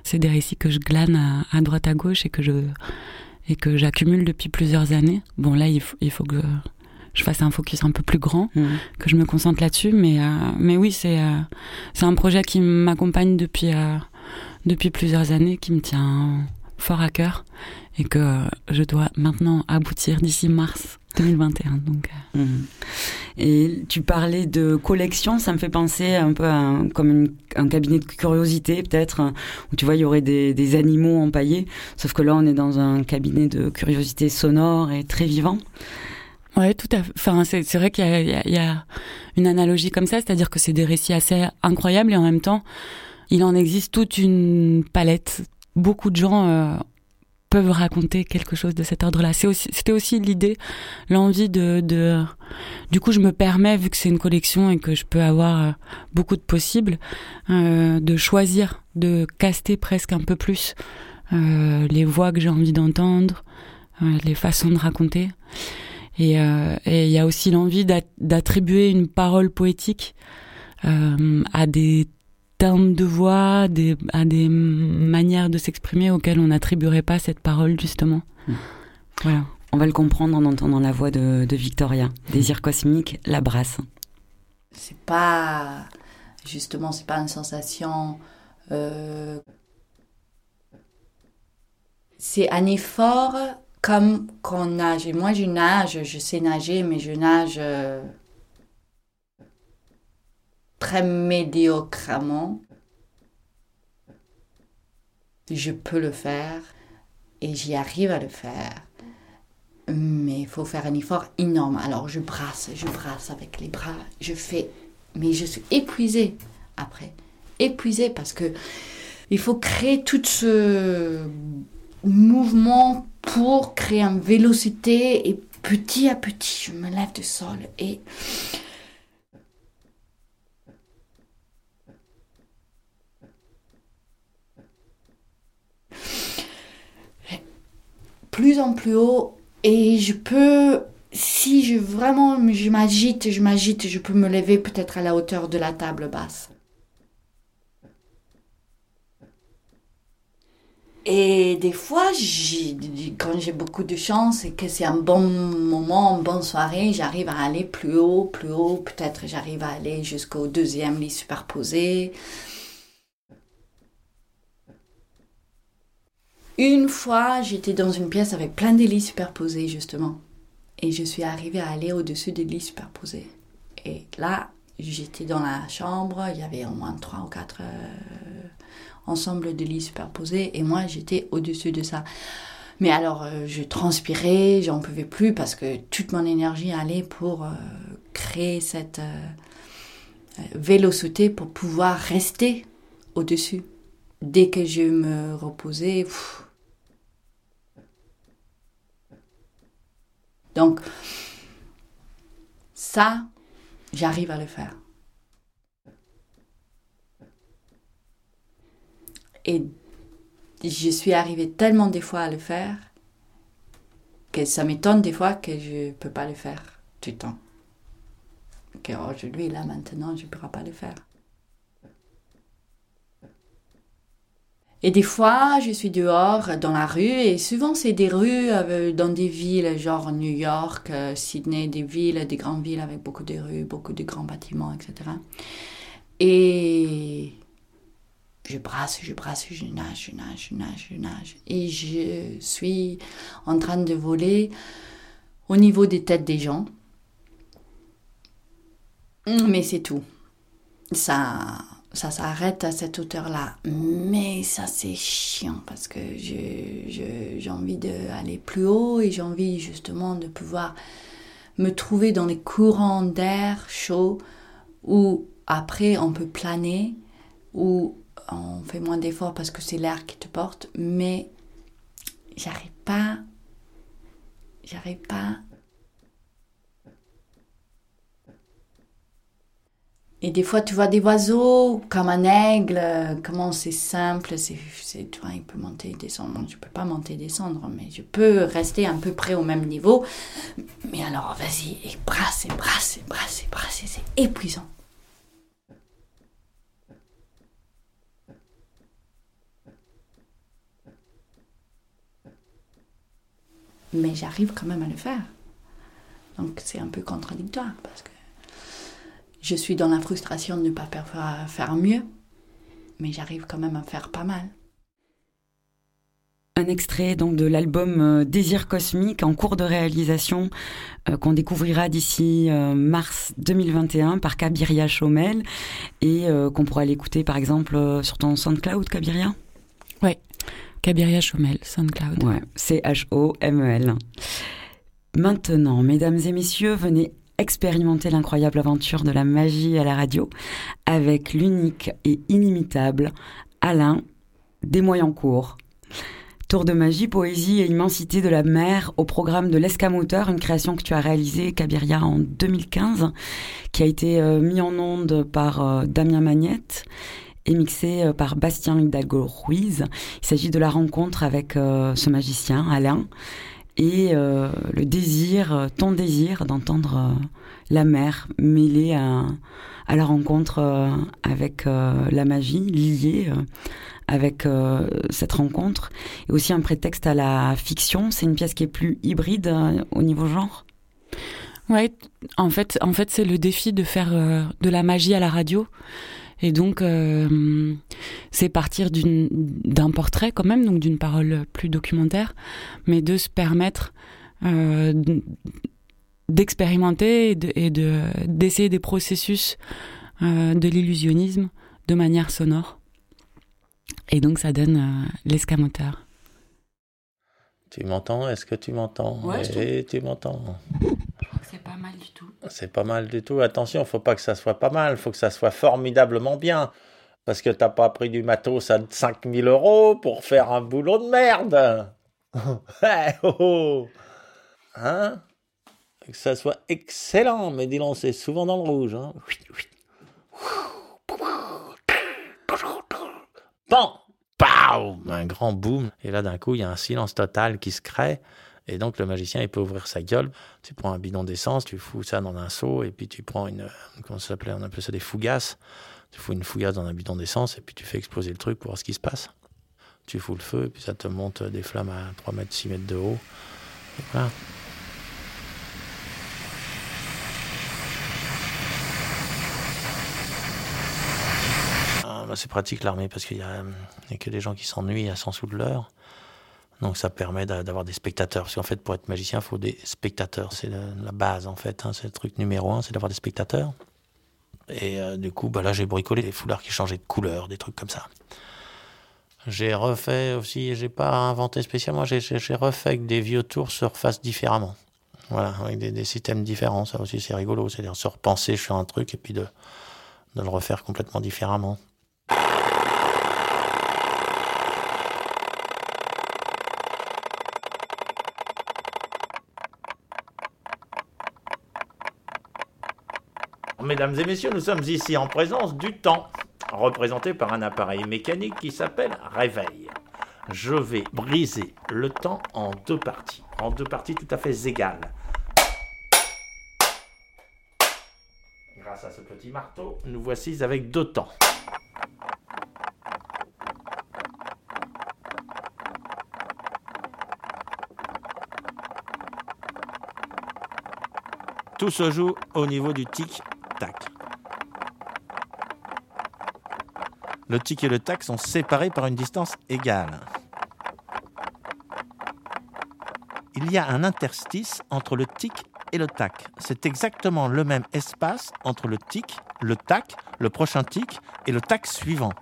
C'est des récits que je glane à, à, droite à gauche et que je et que j'accumule depuis plusieurs années. Bon, là, il faut, il faut que je fasse un focus un peu plus grand, mmh. que je me concentre là-dessus. Mais, euh, mais oui, c'est euh, c'est un projet qui m'accompagne depuis, euh, depuis plusieurs années, qui me tient fort à cœur et que je dois maintenant aboutir d'ici mars 2021. Donc, mmh. Et tu parlais de collection, ça me fait penser un peu à un, comme une, un cabinet de curiosité peut-être, où tu vois il y aurait des, des, animaux empaillés, sauf que là on est dans un cabinet de curiosité sonore et très vivant. Ouais, tout à fait. Enfin, c'est, vrai qu'il y a, une analogie comme ça, c'est-à-dire que c'est des récits assez incroyables et en même temps, il en existe toute une palette. Beaucoup de gens euh, peuvent raconter quelque chose de cet ordre-là. C'est aussi, c'était aussi l'idée, l'envie de, de, du coup, je me permets, vu que c'est une collection et que je peux avoir euh, beaucoup de possibles, euh, de choisir, de caster presque un peu plus euh, les voix que j'ai envie d'entendre, euh, les façons de raconter. Et il euh, y a aussi l'envie d'attribuer une parole poétique euh, à des termes de voix, des, à des manières de s'exprimer auxquelles on n'attribuerait pas cette parole justement. Mmh. Voilà. On va le comprendre en entendant la voix de, de Victoria. Désir cosmique, la brasse. C'est pas justement, c'est pas une sensation. Euh... C'est un effort comme qu'on nage. Et moi, je nage, je sais nager, mais je nage euh, très médiocrement. Je peux le faire et j'y arrive à le faire. Mais il faut faire un effort énorme. Alors je brasse, je brasse avec les bras, je fais. Mais je suis épuisée après. Épuisée parce que il faut créer tout ce mouvement pour créer une vélocité et petit à petit je me lève du sol et plus en plus haut et je peux si je vraiment je m'agite je m'agite je peux me lever peut-être à la hauteur de la table basse Et des fois, quand j'ai beaucoup de chance et que c'est un bon moment, une bonne soirée, j'arrive à aller plus haut, plus haut. Peut-être j'arrive à aller jusqu'au deuxième lit superposé. Une fois, j'étais dans une pièce avec plein de lits superposés, justement. Et je suis arrivée à aller au-dessus des lits superposés. Et là, j'étais dans la chambre, il y avait au moins trois ou quatre euh, ensemble de lits superposés et moi j'étais au-dessus de ça. Mais alors euh, je transpirais, j'en pouvais plus parce que toute mon énergie allait pour euh, créer cette vélocité pour pouvoir rester au-dessus. Dès que je me reposais. Donc ça, j'arrive à le faire. Et je suis arrivée tellement des fois à le faire que ça m'étonne des fois que je ne peux pas le faire tout le temps. Qu'aujourd'hui, là, maintenant, je ne pourrai pas le faire. Et des fois, je suis dehors dans la rue, et souvent c'est des rues euh, dans des villes, genre New York, euh, Sydney, des villes, des grandes villes avec beaucoup de rues, beaucoup de grands bâtiments, etc. Et je brasse, je brasse, je nage, je nage, je nage, je nage. Et je suis en train de voler au niveau des têtes des gens. Mais c'est tout. Ça, ça s'arrête à cette hauteur-là. Mais ça, c'est chiant parce que j'ai envie d'aller plus haut et j'ai envie justement de pouvoir me trouver dans les courants d'air chaud où après on peut planer, où on fait moins d'efforts parce que c'est l'air qui te porte, mais j'arrive pas, j'arrive pas Et des fois, tu vois des oiseaux comme un aigle, euh, comment c'est simple, c'est, tu il peut monter et descendre. Bon, je peux pas monter et descendre, mais je peux rester à peu près au même niveau. Mais alors, vas-y, et brasse, et brasse, brasse, brasse, c'est épuisant. Mais j'arrive quand même à le faire. Donc c'est un peu contradictoire parce que je suis dans la frustration de ne pas faire, faire mieux, mais j'arrive quand même à faire pas mal. Un extrait donc de l'album euh, Désir cosmique en cours de réalisation euh, qu'on découvrira d'ici euh, mars 2021 par Kabiria Chomel et qu'on pourra l'écouter par exemple sur ton SoundCloud Kabiria? Ouais, Kabiria Chomel, SoundCloud. Ouais, C-H-O-M-E-L. Maintenant, mesdames et messieurs, venez expérimenter l'incroyable aventure de la magie à la radio avec l'unique et inimitable Alain Desmoyencourt. Tour de magie, poésie et immensité de la mer au programme de l'Escamoteur, une création que tu as réalisée, Kabiria, en 2015, qui a été euh, mis en onde par euh, Damien Magnette et mixé euh, par Bastien Hidalgo Ruiz. Il s'agit de la rencontre avec ce magicien, Alain, et euh, le désir, euh, ton désir d'entendre euh, la mer mêlée à, la rencontre avec la magie, liée avec cette rencontre, et aussi un prétexte à la fiction. C'est une pièce qui est plus hybride au niveau genre? Ouais, en fait, en fait, c'est le défi de faire de la magie à la radio. Et donc, euh, c'est partir d'un portrait quand même, donc d'une parole plus documentaire, mais de se permettre euh, d'expérimenter et d'essayer de, des processus euh, de l'illusionnisme de manière sonore. Et donc, ça donne l'escamoteur. Tu m'entends? Est-ce que tu m'entends? Ouais, Et tu m'entends? Mal du tout. C'est pas mal du tout. Attention, faut pas que ça soit pas mal, faut que ça soit formidablement bien. Parce que t'as pas pris du matos à 5000 euros pour faire un boulot de merde. <laughs> Oh, oh. Hein? Que ça soit excellent, mais dis donc, c'est souvent dans le rouge. Hein bon un grand boom. Et là, d'un coup, il y a un silence total qui se crée. Et donc, le magicien, il peut ouvrir sa gueule. Tu prends un bidon d'essence, tu fous ça dans un seau, et puis tu prends une. Comment ça s'appelait On appelle ça des fougasses. Tu fous une fougasse dans un bidon d'essence, et puis tu fais exploser le truc pour voir ce qui se passe. Tu fous le feu, et puis ça te monte des flammes à 3 mètres, 6 mètres de haut. Et voilà. Bah, c'est pratique l'armée parce qu'il n'y a, que des gens qui s'ennuient à 100 sous de l'heure. Donc ça permet d'avoir des spectateurs. Parce qu'en fait, pour être magicien, il faut des spectateurs. C'est la, base, en fait. Hein. C'est le truc numéro un, c'est d'avoir des spectateurs. Et euh, du coup, bah là, j'ai bricolé des foulards qui changeaient de couleur, des trucs comme ça. J'ai refait aussi, j'ai pas inventé spécialement, j'ai refait que des vieux tours se refassent différemment. Voilà, avec des, systèmes différents. Ça aussi, c'est rigolo. C'est-à-dire se repenser sur un truc et puis de le refaire complètement différemment. Mesdames et messieurs, nous sommes ici en présence du temps, représenté par un appareil mécanique qui s'appelle réveil. Je vais briser le temps en deux parties, en deux parties tout à fait égales. Grâce à ce petit marteau, nous voici avec deux temps. Tout se joue au niveau du tic le tic et le tac sont séparés par une distance égale. Il y a un interstice entre le tic et le tac. C'est exactement le même espace entre le tic, le tac, le prochain tic et le tac suivant.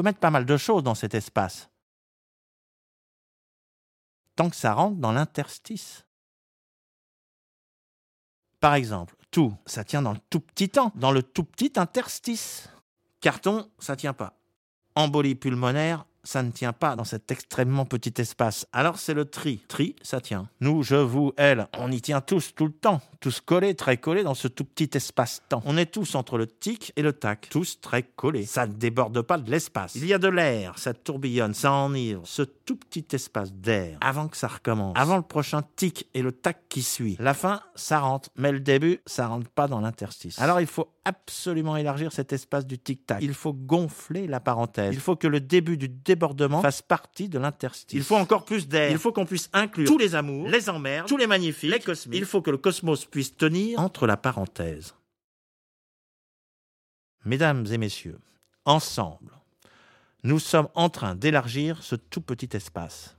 Peut mettre pas mal de choses dans cet espace. Tant que ça rentre dans l'interstice. Par exemple, tout, ça tient dans le tout petit temps, dans le tout petit interstice. Carton, ça tient pas. embolie pulmonaire, ça ne tient pas dans cet extrêmement petit espace. Alors c'est le tri. Tri, ça tient. Nous, je, vous, elle, on y tient tous tout le temps. Tous collés, très collés dans ce tout petit espace-temps. On est tous entre le tic et le tac. Tous très collés. Ça ne déborde pas de l'espace. Il y a de l'air, ça tourbillonne, ça enivre. Ce tout petit espace d'air. Avant que ça recommence. Avant le prochain tic et le tac qui suit. La fin, ça rentre. Mais le début, ça rentre pas dans l'interstice. Alors il faut absolument élargir cet espace du tic-tac. Il faut gonfler la parenthèse. Il faut que le début du débordement fasse partie de l'interstice. Il faut encore plus d'air. Il faut qu'on puisse inclure tous les amours, les emmerdes, tous les magnifiques, les cosmiques. Il faut que le cosmos puisse tenir entre la parenthèse. Mesdames et messieurs, ensemble, nous sommes en train d'élargir ce tout petit espace.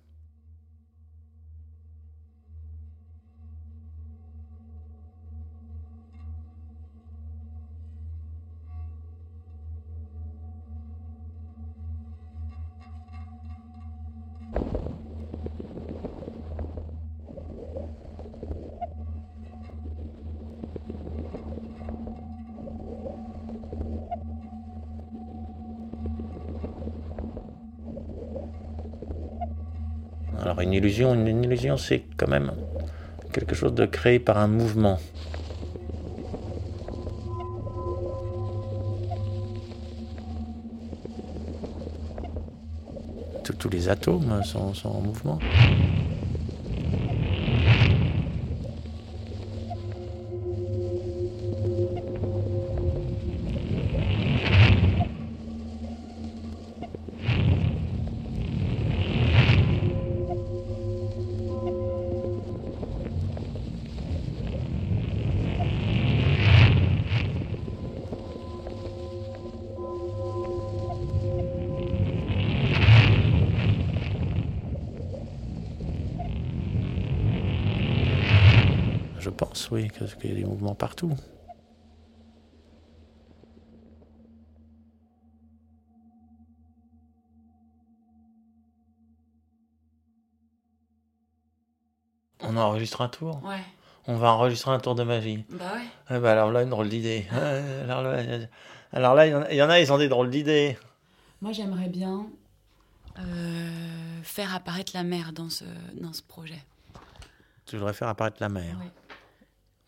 Une illusion, une, illusion, c'est quand même quelque chose de créé par un mouvement. Tous- les atomes sont en mouvement. Oui, que- qu'il y a des mouvements partout. On enregistre un tour Ouais. On va enregistrer un tour de magie. Bah ouais. Eh ben alors là, une drôle d'idée. Alors là, il y a- alors là, il y en a- il y en a, ils ont des drôles d'idées. Moi, j'aimerais bien euh, faire apparaître la mer dans ce, dans ce projet. Tu voudrais faire apparaître la mer. Oui.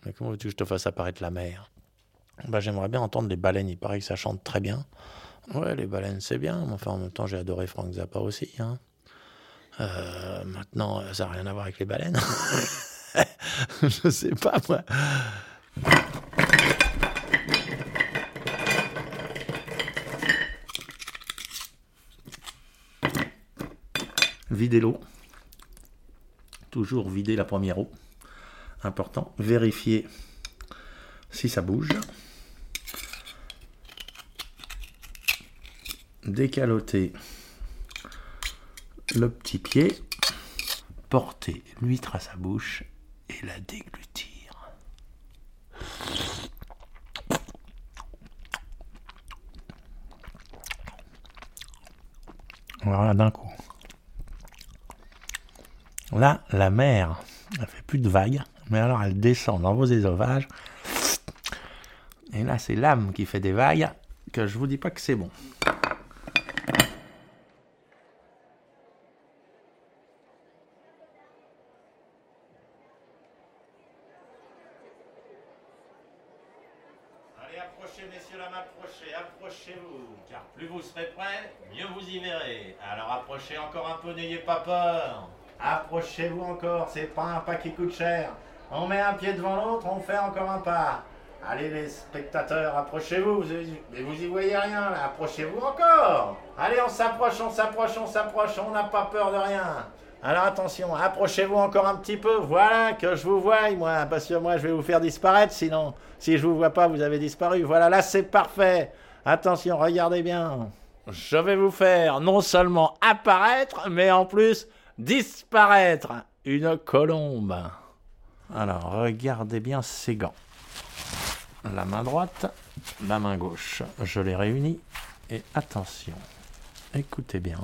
Mais comment veux-tu que je te fasse apparaître la mer? Bah, J'aimerais bien entendre les baleines. Il paraît que ça chante très bien. Ouais, les baleines, c'est bien. Mais enfin, en même temps, j'ai adoré Frank Zappa aussi. hein. Euh, maintenant, ça n'a rien à voir avec les baleines. <laughs> je sais pas, moi. Vider l'eau. Toujours vider la première eau. Important. Vérifier si ça bouge. Décaloter le petit pied. Porter l'huître à sa bouche et la déglutir. Voilà d'un coup. Là, la mer, elle fait plus de vagues, mais alors elle descend dans vos ésovages. Et là, c'est l'âme qui fait des vagues, que je vous dis pas que c'est bon. Allez, approchez, messieurs, dames, approchez, approchez-vous, car plus vous serez prêts, mieux vous y verrez. Alors approchez encore un peu, n'ayez pas peur. Approchez-vous encore, c'est pas un pas qui coûte cher. On met un pied devant l'autre, on fait encore un pas. Allez les spectateurs, approchez-vous, vous, mais vous y voyez rien là, approchez-vous encore. Allez, on s'approche, on s'approche, on s'approche, on n'a pas peur de rien. Alors attention, approchez-vous encore un petit peu, voilà, que je vous voie, moi, parce que moi je vais vous faire disparaître, sinon, si je vous vois pas, vous avez disparu. Voilà, là c'est parfait. Attention, regardez bien. Je vais vous faire non seulement apparaître, mais en plus disparaître. Une colombe. Alors, regardez bien ces gants. La main droite, la main gauche. Je les réunis. Et attention, écoutez bien.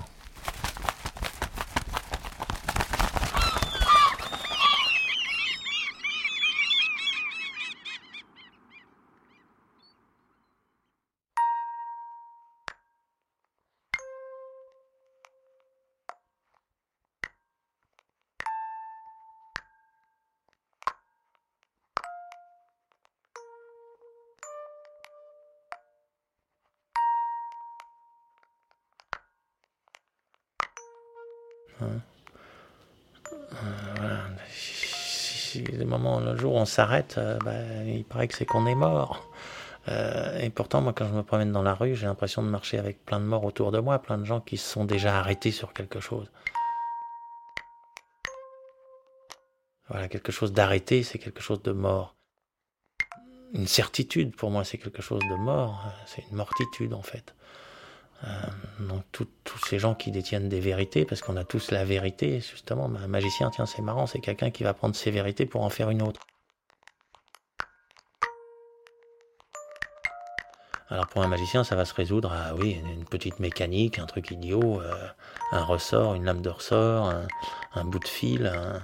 Si, le jour où on s'arrête, euh, bah, il paraît que c'est qu'on est mort. Euh, et pourtant, moi, quand je me promène dans la rue, j'ai l'impression de marcher avec plein de morts autour de moi, plein de gens qui se sont déjà arrêtés sur quelque chose. Voilà, quelque chose d'arrêté, c'est quelque chose de mort. Une certitude, pour moi, c'est quelque chose de mort. C'est une mortitude, en fait. Euh, donc tous ces gens qui détiennent des vérités, parce qu'on a tous la vérité, justement, un magicien, tiens, c'est marrant, c'est quelqu'un qui va prendre ses vérités pour en faire une autre. Alors pour un magicien, ça va se résoudre à oui, une petite mécanique, un truc idiot, euh, un ressort, une lame de ressort, un, bout de fil, un,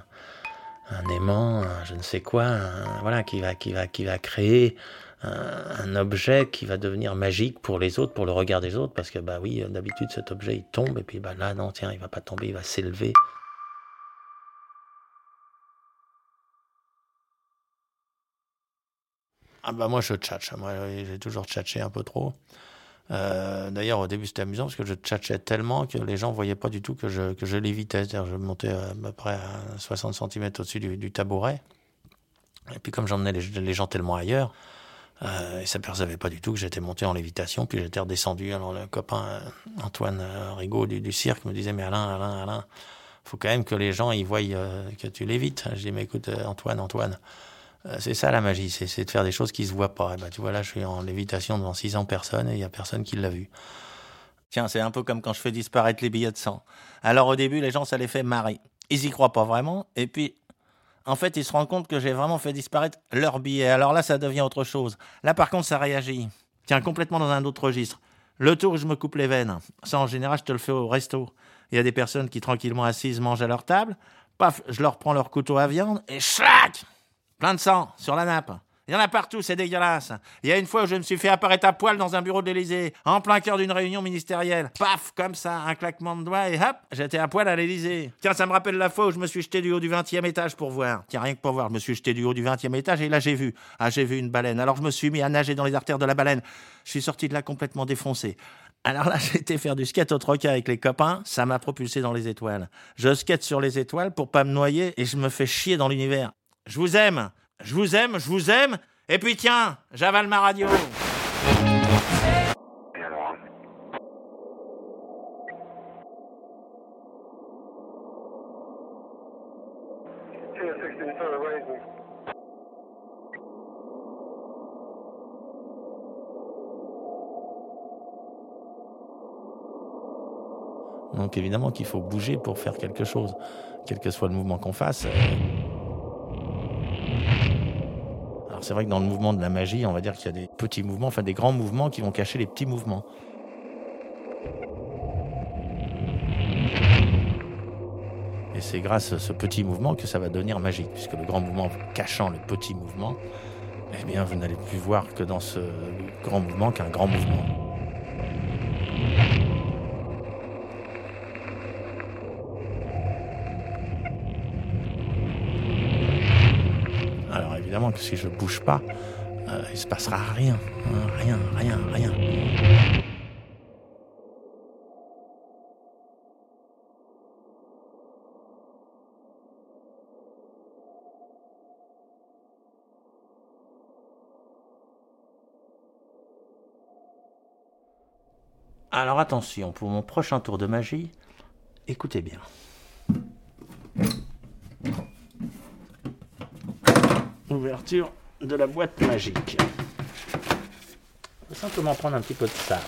un aimant, je ne sais quoi, voilà, qui va, qui va, qui va créer un, objet qui va devenir magique pour les autres, pour le regard des autres, parce que bah oui, d'habitude cet objet il tombe et puis bah là non tiens il va pas tomber, il va s'élever. Ah bah moi je tchatche, moi j'ai toujours tchatché un peu trop. Euh, d'ailleurs au début c'était amusant parce que je tchatchais tellement que les gens voyaient pas du tout que je, que je lévitais. C'est-à-dire je montais à peu près à 60 cm au-dessus du, tabouret. Et puis comme j'emmenais les, les gens tellement ailleurs, euh, ne s'apercevait pas du tout que j'étais monté en lévitation, puis j'étais redescendu. Alors le copain euh, Antoine euh, Rigaud du, cirque me disait, mais Alain, Alain, Alain, faut quand même que les gens ils voient euh, que tu lévites. Je dis, mais écoute, Antoine, Antoine, c'est ça la magie, c'est de faire des choses qui se voient pas. Et ben, tu vois, là, je suis en lévitation devant 600 personnes et il y a personne qui l'a vu. Tiens, c'est un peu comme quand je fais disparaître les billets de sang. Alors au début, les gens, ça les fait marrer. Ils y croient pas vraiment, et puis en fait, ils se rendent compte que j'ai vraiment fait disparaître leur billet. Alors là, ça devient autre chose. Là, par contre, ça réagit. Tiens, complètement dans un autre registre. Le tour où je me coupe les veines, ça en général, je te le fais au resto. Il y a des personnes qui tranquillement assises mangent à leur table. Paf, je leur prends leur couteau à viande et chlac Plein de sang sur la nappe. Il y en a partout, c'est dégueulasse. Il y a une fois où je me suis fait apparaître à poil dans un bureau de l'Élysée, en plein cœur d'une réunion ministérielle. Paf, comme ça, un claquement de doigts et hop, j'étais à poil à l'Élysée. Tiens, ça me rappelle la fois où je me suis jeté du haut du 20e étage pour voir. Tiens, rien que pour voir, je me suis jeté du haut du 20e étage et là j'ai vu. Ah, j'ai vu une baleine. Alors je me suis mis à nager dans les artères de la baleine. Je suis sorti de là complètement défoncé. Alors là, <laughs> j'ai été faire du skate au troca avec les copains, ça m'a propulsé dans les étoiles. Je skate sur les étoiles pour pas me noyer et je me fais chier dans l'univers. Je vous aime, je vous aime, je vous aime. Et puis tiens, j'avale ma radio. Donc évidemment qu'il faut bouger pour faire quelque chose, quel que soit le mouvement qu'on fasse. Alors c'est vrai que dans le mouvement de la magie, on va dire qu'il y a des petits mouvements, enfin des grands mouvements qui vont cacher les petits mouvements. Et c'est grâce à ce petit mouvement que ça va devenir magique, puisque le grand mouvement cachant le petit mouvement, eh bien vous n'allez plus voir que dans ce grand mouvement qu'un grand mouvement. Si je bouge pas, euh, il se passera rien, hein, rien, rien, rien. Alors attention, pour mon prochain tour de magie, écoutez bien. Ouverture de la boîte magique. Je vais simplement prendre un petit peu de sable.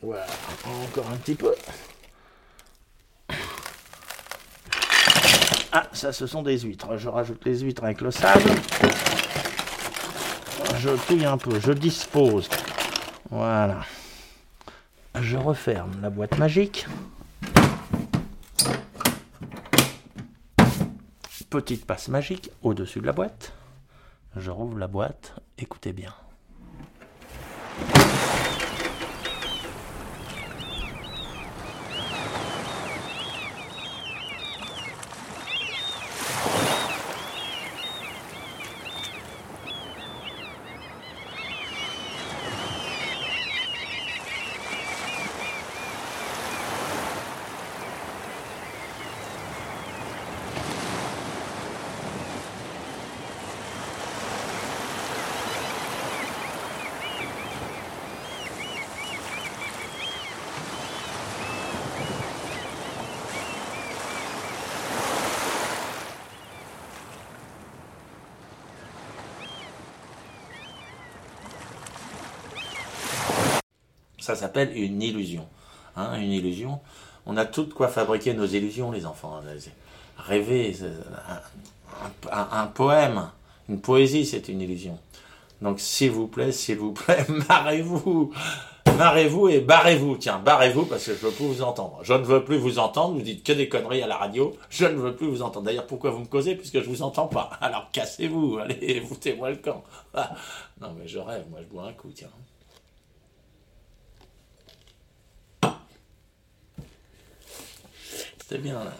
Voilà, encore un petit peu. Ah, ça ce sont des huîtres. Je rajoute les huîtres avec le sable. Je touille un peu, je dispose. Voilà. Je referme la boîte magique. Petite passe magique au-dessus de la boîte. Je rouvre la boîte, écoutez bien. Ça s'appelle une illusion. Hein, une illusion. On a tout de quoi fabriquer nos illusions, les enfants. Rêver, un, poème, une poésie, c'est une illusion. Donc, s'il vous plaît, s'il vous plaît, <laughs> marrez-vous. Marrez-vous et barrez-vous. Tiens, barrez-vous parce que je veux plus vous entendre. Je ne veux plus vous entendre. Vous dites que des conneries à la radio. Je ne veux plus vous entendre. D'ailleurs, pourquoi vous me causez puisque je vous entends pas? Alors cassez-vous. Allez, <laughs> foutez-moi le camp. <laughs> Non, mais je rêve. Moi, je bois un coup. Tiens. C'était bien là.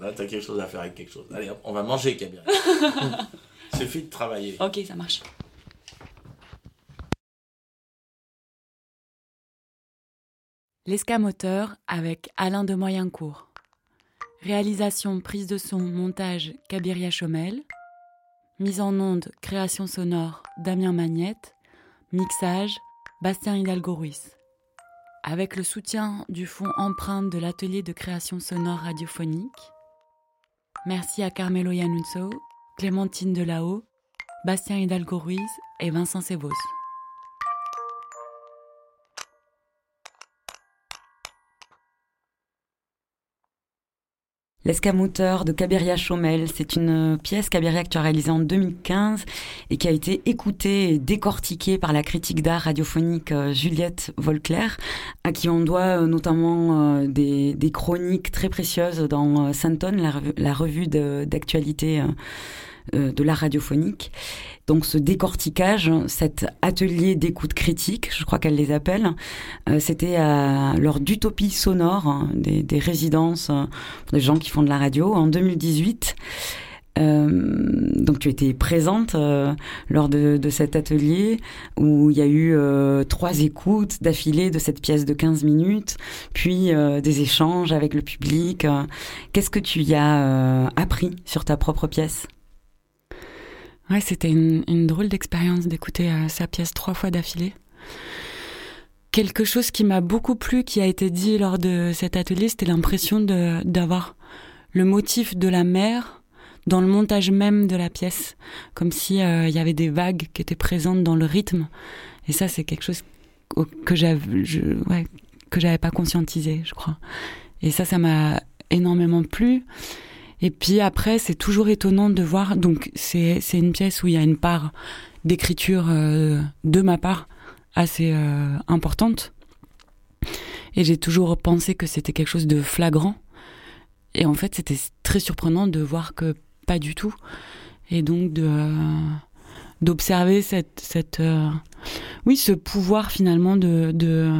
Là, t'as quelque chose à faire avec quelque chose. Allez, on va manger, Kabir. <laughs> Suffit de travailler. Ok, ça marche. L'escamoteur avec Alain de Moyencourt. Réalisation, prise de son, montage Kabiria Chomel. Mise en onde, création sonore Damien Magnette. Mixage Bastien Hidalgo Ruiz. Avec le soutien du fonds empreinte de l'atelier de création sonore radiophonique. Merci à Carmelo Yanuzzo, Clémentine Delao, Bastien Hidalgo Ruiz et Vincent Sebos. L'escamoteur de Cabiria Chomel, c'est une pièce Cabiria que tu as réalisée en 2015 et qui a été écoutée et décortiquée par la critique d'art radiophonique euh, Juliette Volclair, à qui on doit euh, notamment euh, des, chroniques très précieuses dans Saint-Ton, la, revue d'actualité de l'art radiophonique. Donc ce décortiquage, cet atelier d'écoute critique, je crois qu'elle les appelle, euh, c'était lors d'Utopie sonore, hein, des, résidences euh, pour des gens qui font de la radio en 2018. Euh, donc tu étais présente lors de, cet atelier où il y a eu trois écoutes d'affilée de cette pièce de 15 minutes, puis des échanges avec le public. Qu'est-ce que tu y as appris sur ta propre pièce? Ouais, c'était une, drôle d'expérience d'écouter euh, sa pièce trois fois d'affilée. Quelque chose qui m'a beaucoup plu, qui a été dit lors de cet atelier, c'était l'impression d'avoir le motif de la mer dans le montage même de la pièce, comme si euh, il y avait des vagues qui étaient présentes dans le rythme. Et ça, c'est quelque chose que j'avais, que j'avais pas conscientisé, je crois. Et ça, ça m'a énormément plu. Et puis après, c'est toujours étonnant de voir. Donc, c'est une pièce où il y a une part d'écriture euh, de ma part assez euh, importante. Et j'ai toujours pensé que c'était quelque chose de flagrant. Et en fait, c'était très surprenant de voir que pas du tout. Et donc de euh, d'observer cette cette oui ce pouvoir finalement de de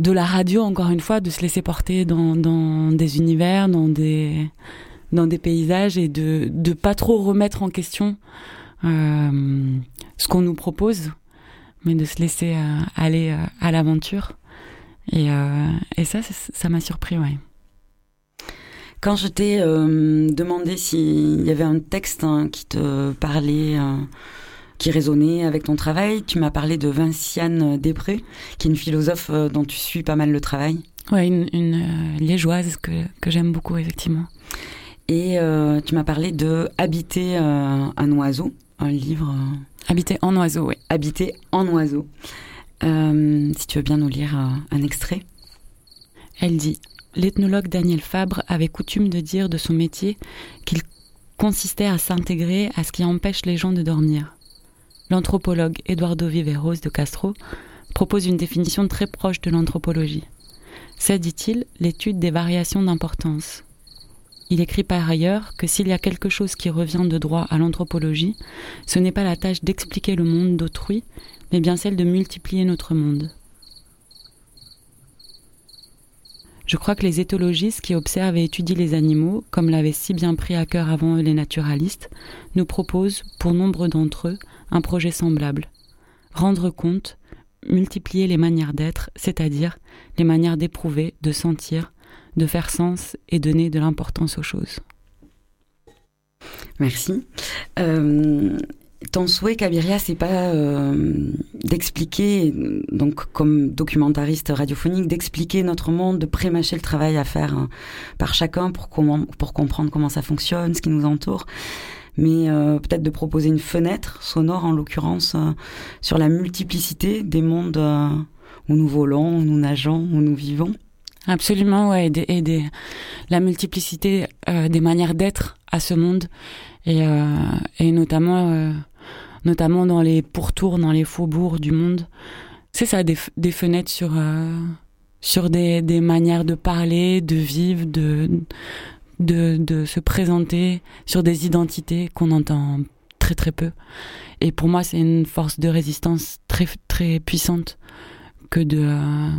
de la radio, encore une fois, de se laisser porter dans, des univers, dans des, dans des paysages et de ne pas trop remettre en question euh, ce qu'on nous propose, mais de se laisser euh, aller euh, à l'aventure. Et, et ça, ça m'a surpris, ouais. Quand je t'ai demandé s'il y avait un texte hein, qui te parlait qui résonnait avec ton travail. Tu m'as parlé de Vinciane Després, qui est une philosophe euh, dont tu suis pas mal le travail. Oui, une, euh, liégeoise que, que j'aime beaucoup, effectivement. Et euh, tu m'as parlé de Habiter un oiseau, un livre. Habiter en oiseau, oui. Habiter en oiseau. si tu veux bien nous lire un extrait. Elle dit L'ethnologue Daniel Fabre avait coutume de dire de son métier qu'il consistait à s'intégrer à ce qui empêche les gens de dormir l'anthropologue Eduardo Viveros de Castro propose une définition très proche de l'anthropologie. C'est, dit-il, l'étude des variations d'importance. Il écrit par ailleurs que s'il y a quelque chose qui revient de droit à l'anthropologie, ce n'est pas la tâche d'expliquer le monde d'autrui, mais bien celle de multiplier notre monde. Je crois que les éthologistes qui observent et étudient les animaux, comme l'avaient si bien pris à cœur avant eux les naturalistes, nous proposent, pour nombre d'entre eux, un projet semblable. Rendre compte, multiplier les manières d'être, c'est-à-dire les manières d'éprouver, de sentir, de faire sens et donner de l'importance aux choses. Merci. Euh, ton souhait, Kabiria, c'est pas euh, d'expliquer, donc comme documentariste radiophonique, d'expliquer notre monde, de prémâcher le travail à faire hein, par chacun pour, comprendre comment ça fonctionne, ce qui nous entoure mais euh, peut-être de proposer une fenêtre sonore en l'occurrence euh, sur la multiplicité des mondes euh, où nous volons, où nous nageons, où nous vivons. Absolument, ouais, et, la multiplicité des manières d'être à ce monde, et, notamment, notamment dans les pourtours, dans les faubourgs du monde. C'est ça, des, des fenêtres sur, sur des manières de parler, de vivre, de, de, de se présenter, sur des identités qu'on entend très très peu. Et pour moi, c'est une force de résistance très très puissante que de euh,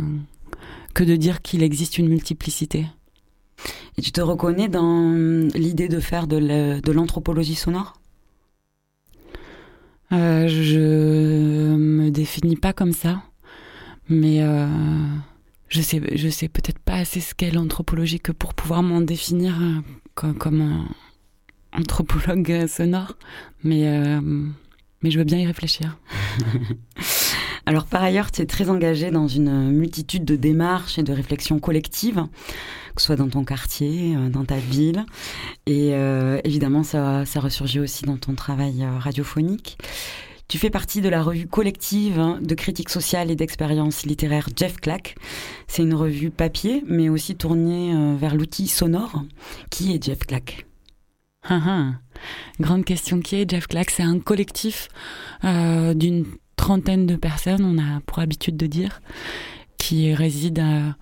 que de dire qu'il existe une multiplicité. Et tu te reconnais dans l'idée de faire de l'anthropologie sonore? Euh, je me définis pas comme ça, mais euh, je sais, je sais peut-être pas assez ce qu'est l'anthropologie que pour pouvoir m'en définir euh, co- comme, un anthropologue euh, sonore, mais euh, mais je veux bien y réfléchir. <laughs> Alors par ailleurs, tu es très engagé dans une multitude de démarches et de réflexions collectives, que ce soit dans ton quartier, dans ta ville. Et évidemment, ça, ça ressurgit aussi dans ton travail radiophonique. Tu fais partie de la revue collective hein, de critique sociale et d'expérience littéraire Jeff Clack. C'est une revue papier, mais aussi tournée euh, vers l'outil sonore. Qui est Jeff Clack? Ah, ah. Grande question qui est Jeff Clack? C'est un collectif euh, d'une trentaine de personnes, on a pour habitude de dire, qui réside à,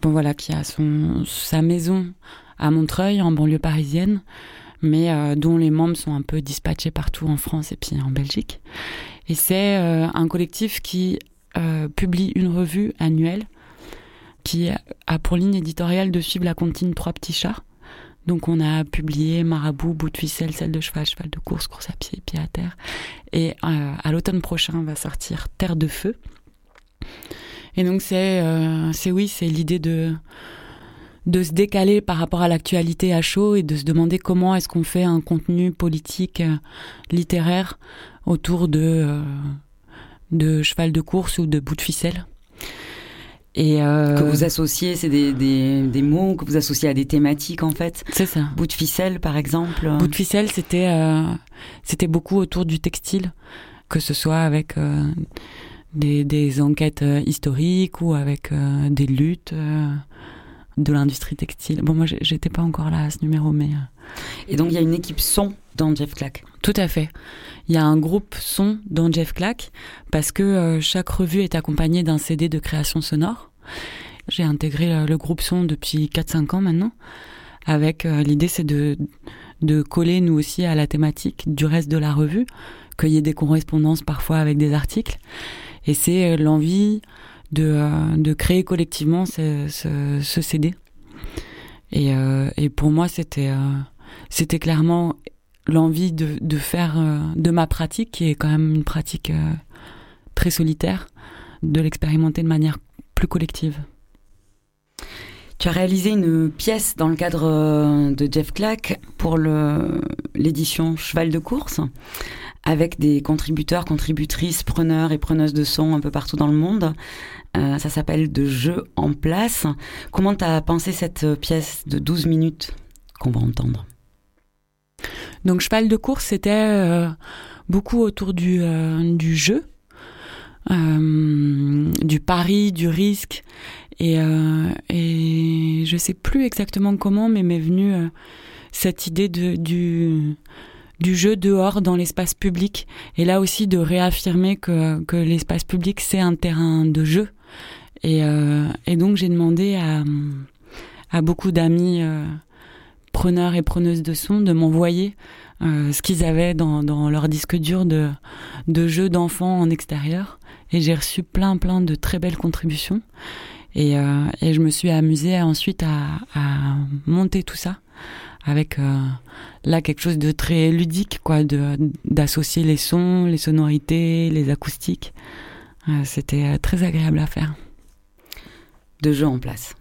bon voilà, qui a sa maison à Montreuil, en banlieue parisienne, mais euh, dont les membres sont un peu dispatchés partout en France et puis en Belgique. Et c'est euh, un collectif qui euh, publie une revue annuelle qui a pour ligne éditoriale de suivre la comptine Trois petits chats. Donc on a publié Marabout, Bout de ficelle, Selle de cheval, Cheval de course, Course à pied, Pied à terre. Et à l'automne prochain va sortir Terre de feu. Et donc c'est c'est oui, c'est l'idée de de se décaler par rapport à l'actualité à chaud et de se demander comment est-ce qu'on fait un contenu politique euh, littéraire autour de euh, de cheval de course ou de bout de ficelle. Et euh, Que vous associez, c'est des, des, des mots que vous associez à des thématiques en fait. C'est ça. Bout de ficelle par exemple. Bout de ficelle, c'était euh, c'était beaucoup autour du textile, que ce soit avec euh, des, des enquêtes historiques ou avec euh, des luttes de l'industrie textile. Bon, moi, j'étais pas encore là à ce numéro, mais. euh, Et donc il y a une équipe son dans Jeff Clack. Tout à fait. Il y a un groupe son dans Jeff Clack parce que euh, chaque revue est accompagnée d'un CD de création sonore. J'ai intégré euh, le groupe son depuis 4-5 ans maintenant. Avec l'idée, c'est de, de coller nous aussi à la thématique du reste de la revue, qu'il y ait des correspondances parfois avec des articles. Et c'est l'envie de, euh, de créer collectivement ce, ce, CD. Et, euh, et pour moi, c'était euh, c'était clairement l'envie de, de faire de ma pratique, qui est quand même une pratique très solitaire, de l'expérimenter de manière plus collective. Tu as réalisé une pièce dans le cadre de Jeff Clack pour l'édition Cheval de course avec des contributeurs, contributrices, preneurs et preneuses de son un peu partout dans le monde. Euh, ça s'appelle De jeux en place. Comment tu as pensé cette pièce de 12 minutes qu'on va entendre? Donc cheval de course, c'était euh, beaucoup autour du, euh, jeu, euh, du pari, du risque. Et, euh, et je sais plus exactement comment, mais m'est venue euh, cette idée de, du, jeu dehors dans l'espace public. Et là aussi de réaffirmer que l'espace public, c'est un terrain de jeu. Et, euh, et donc j'ai demandé à, beaucoup d'amis euh, preneurs et preneuses de son de m'envoyer euh, ce qu'ils avaient dans, leur disque dur de, jeux d'enfants en extérieur. Et j'ai reçu plein, plein de très belles contributions. Et, je me suis amusée ensuite à, monter tout ça avec là quelque chose de très ludique, quoi, d'associer les sons, les sonorités, les acoustiques. Euh, C'était euh, très agréable à faire. De jeux en place.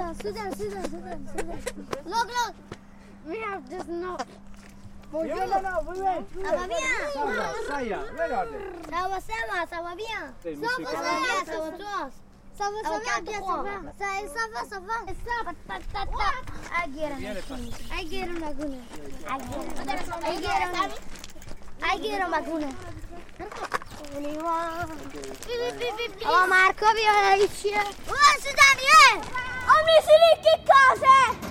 Oh, le ton Kremtaft. Sudan, Sudan, Sudan, Sudan. Look, look. We have this now. Bonjour. Ça va bien Ça va, ça y est, regardez. Ça va, ça va, ça va bien. C'est Ça monsieur va, ça va Caron. bien, ça va toi. Ça va, ça va bien, ça va. Ça, ça va, ça va. Ça, ta, ta, ta. Agera. Agera maguna. Agera. Agera maguna. Oh Marco viene Oh Sudan Ho messo lì che cose!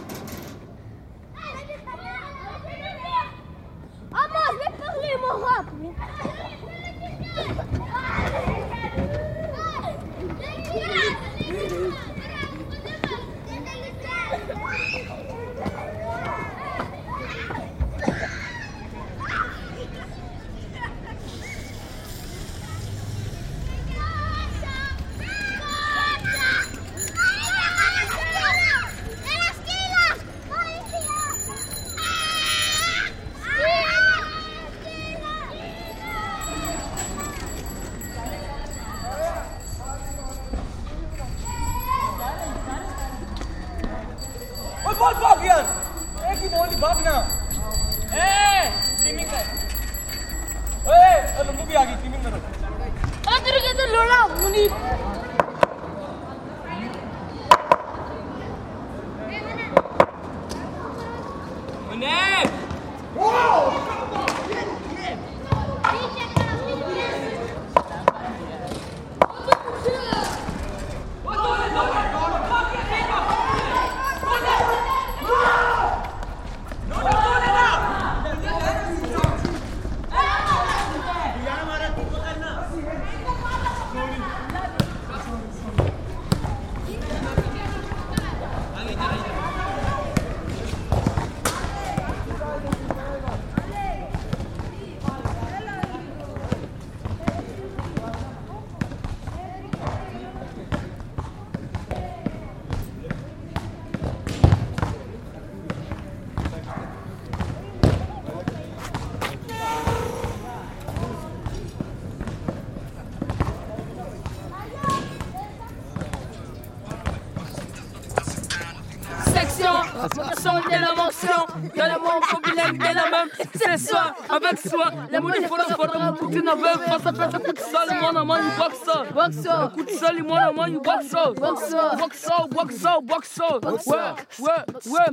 Avec les du fond de fond, mon petit neveu, face à face, coup de sol, mon amant, you box ça, box ça, coup de sol, mon amant, you box ça, box ça, box ça, box ça, box ça, ouais, ouais, ouais,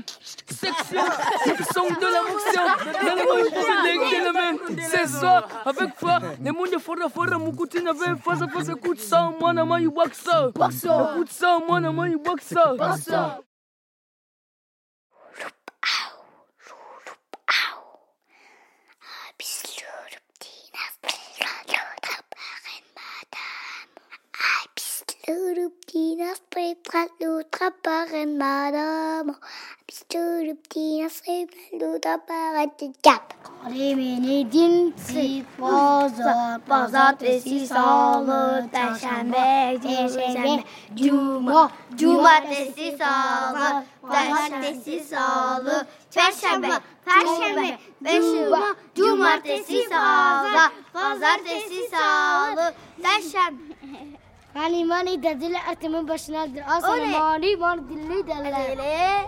section, son de la mention, dans le monde populaire de la même, c'est soi, avec foi, les mots du fond de fond, mon petit neveu, face à face, coup de sol, mon amant, you box ça, box ça, coup de sol, mon amant, you box ça, box ça. Luruptinas preprat lutra paren madame. Luruptinas preprat lutra paren cap. Remini si cuma, cumartesi, salı, pazartesi, salı, perşembe, perşembe, cuma, cumartesi, salı, pazartesi, salı, perşembe. يعني ماني دلعت من باش نادر أصلا ماني ماني دلعت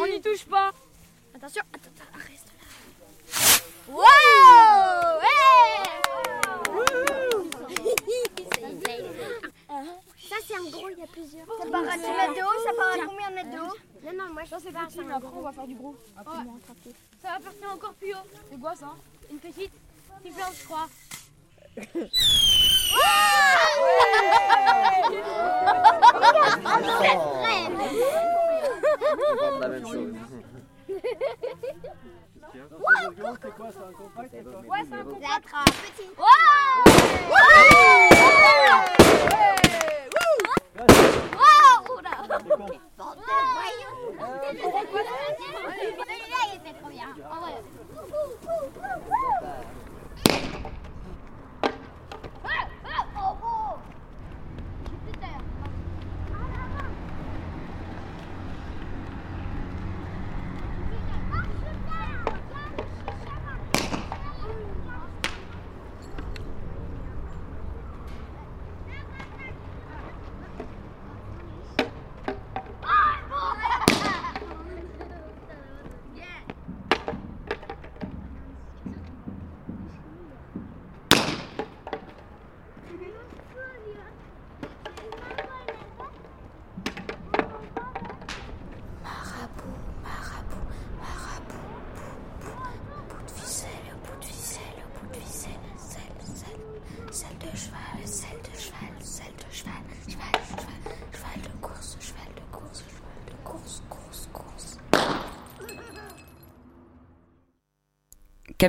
On n'y touche pas Attention, attends, attends, reste là. Wow Ça c'est un gros, il y a plusieurs. Ça part à 10 mètres de haut, ça part à combien de mètres de haut Non, non, moi je sais pas. petit, mais après on va faire du gros. Après, on va rattraper. Ça va partir encore plus haut. C'est quoi ça Une petite sifflante, je crois. La même chose. c'est quoi C'est un compact Ouais, c'est un compact. petit. Wow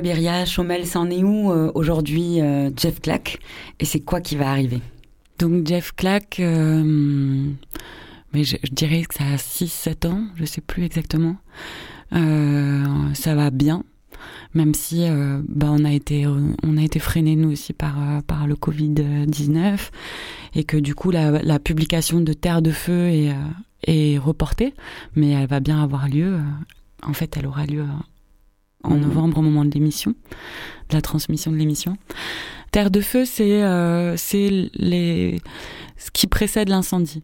Cabiria, Chomel, c'en est où euh, aujourd'hui euh, Jeff Clack Et c'est quoi qui va arriver? Donc Jeff Clack, euh, mais je, dirais que ça a 6-7 ans, je sais plus exactement. ça va bien, même si bah, on a été on a été freiné nous aussi par par le Covid 19 et que du coup la, la publication de Terre de Feu est est reportée, mais elle va bien avoir lieu. En fait, elle aura lieu en mhm. novembre au moment de l'émission, de la transmission de l'émission. Terre de feu, c'est euh, les ce qui précède l'incendie.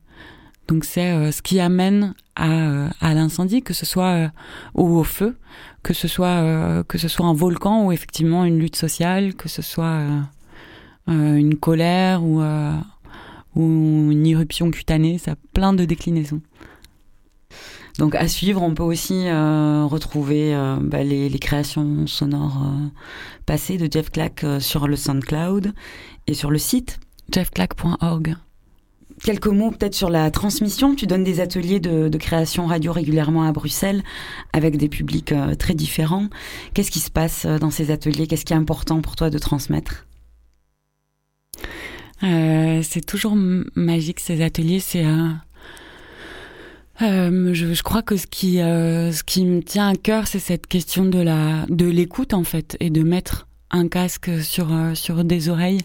Donc c'est euh, ce qui amène à, euh, à l'incendie, que ce soit euh, ou au feu, que ce soit que ce soit un volcan ou effectivement une lutte sociale, que ce soit une colère ou ou une éruption cutanée, ça a plein de déclinaisons. Donc à suivre, on peut aussi euh, retrouver euh, bah, les, les, créations sonores euh, passées de Jeff Clack euh, sur le SoundCloud et sur le site jeffclack.org. Quelques mots peut-être sur la transmission. Tu donnes des ateliers de, de, création radio régulièrement à Bruxelles avec des publics très différents. Qu'est-ce qui se passe dans ces ateliers? Qu'est-ce qui est important pour toi de transmettre? C'est toujours magique ces ateliers. C'est un euh, je, je, crois que ce qui, euh, ce qui me tient à cœur, c'est cette question de la, de l'écoute en fait, et de mettre un casque sur euh, sur des oreilles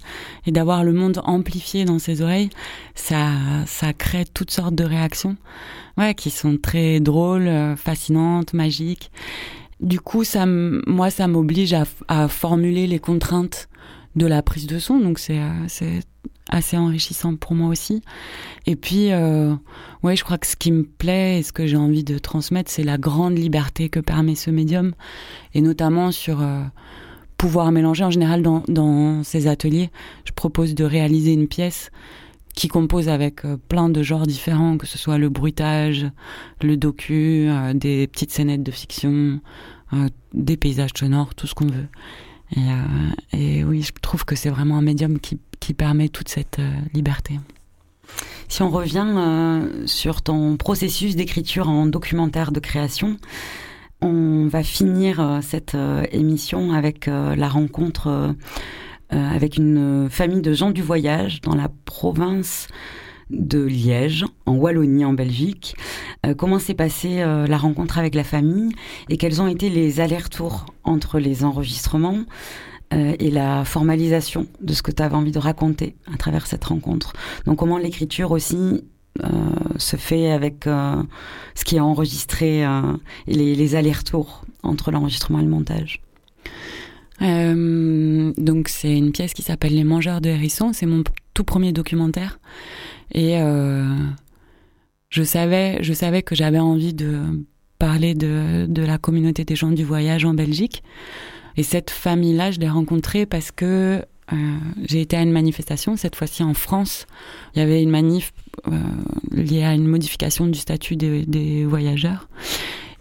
et d'avoir le monde amplifié dans ses oreilles. Ça, ça crée toutes sortes de réactions, ouais, qui sont très drôles, euh, fascinantes, magiques. Du coup, ça, moi, ça m'oblige à, à formuler les contraintes de la prise de son, donc c'est c'est assez enrichissant pour moi aussi. Et puis, euh, ouais, je crois que ce qui me plaît et ce que j'ai envie de transmettre, c'est la grande liberté que permet ce médium, et notamment sur euh, pouvoir mélanger. En général, dans, dans ces ateliers, je propose de réaliser une pièce qui compose avec euh, plein de genres différents, que ce soit le bruitage, le docu, euh, des petites scénettes de fiction, euh, des paysages sonores, tout ce qu'on veut. Et, et, oui, je trouve que c'est vraiment un médium qui qui permet toute cette euh, liberté. Si on revient euh, sur ton processus d'écriture en documentaire de création, on va finir euh, cette émission avec la rencontre avec une famille de gens du voyage dans la province de Liège, en Wallonie, en Belgique. comment s'est passée la rencontre avec la famille et quels ont été les allers-retours entre les enregistrements, euh, et la formalisation de ce que tu avais envie de raconter à travers cette rencontre. Donc comment l'écriture aussi euh, se fait avec euh, ce qui est enregistré et les, allers-retours entre l'enregistrement et le montage. Donc c'est une pièce qui s'appelle Les Mangeurs de hérissons. C'est mon tout premier documentaire et je savais, je savais que j'avais envie de parler de la communauté des gens du voyage en Belgique. Et cette famille-là, je l'ai rencontrée parce que euh, j'ai été à une manifestation, cette fois-ci en France. Il y avait une manif euh, liée à une modification du statut des, voyageurs.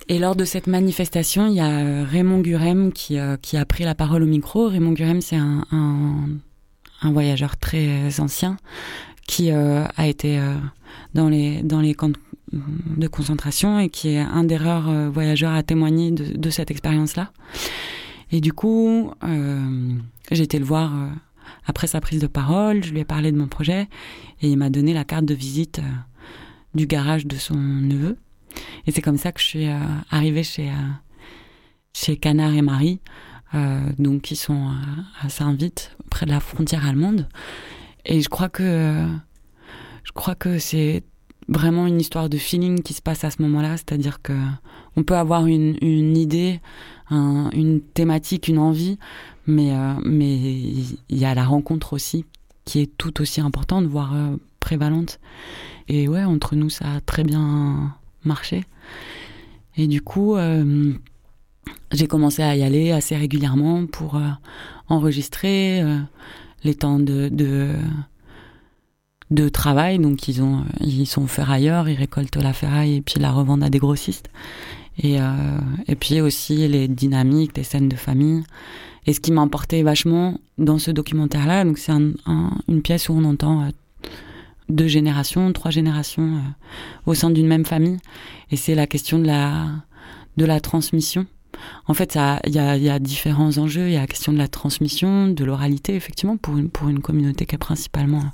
Et lors de cette manifestation, il y a Raymond Gurem qui, euh, a pris la parole au micro. Raymond Gurem, c'est un, voyageur très ancien qui euh, a été euh, dans les, camps de concentration et qui est un des rares voyageurs à témoigner de cette expérience-là. Et du coup, euh, j'ai été le voir euh, après sa prise de parole, je lui ai parlé de mon projet et il m'a donné la carte de visite euh, du garage de son neveu. Et c'est comme ça que je suis euh, arrivée chez, chez Canard et Marie, donc qui sont à Saint-Vite, près de la frontière allemande. Et je crois que je crois que c'est vraiment une histoire de feeling qui se passe à ce moment-là, c'est-à-dire que on peut avoir une, idée, un, une thématique, une envie, mais euh, mais il y a la rencontre aussi qui est tout aussi importante, voire euh, prévalente. Et ouais, entre nous, ça a très bien marché. Et du coup, euh, j'ai commencé à y aller assez régulièrement pour enregistrer les temps de, de de travail. Donc ils ont ils sont ferrailleurs, ils récoltent la ferraille et puis la revendent à des grossistes. Et, euh, et puis aussi les dynamiques des scènes de famille. Et ce qui m'a emporté vachement dans ce documentaire-là, donc c'est un, un, une pièce où on entend euh, deux générations, trois générations euh, au sein d'une même famille. Et c'est la question de la, de la transmission. en fait, il y a, a, différents enjeux. Il y a la question de la transmission, de l'oralité, effectivement, pour une, pour une communauté qui est principalement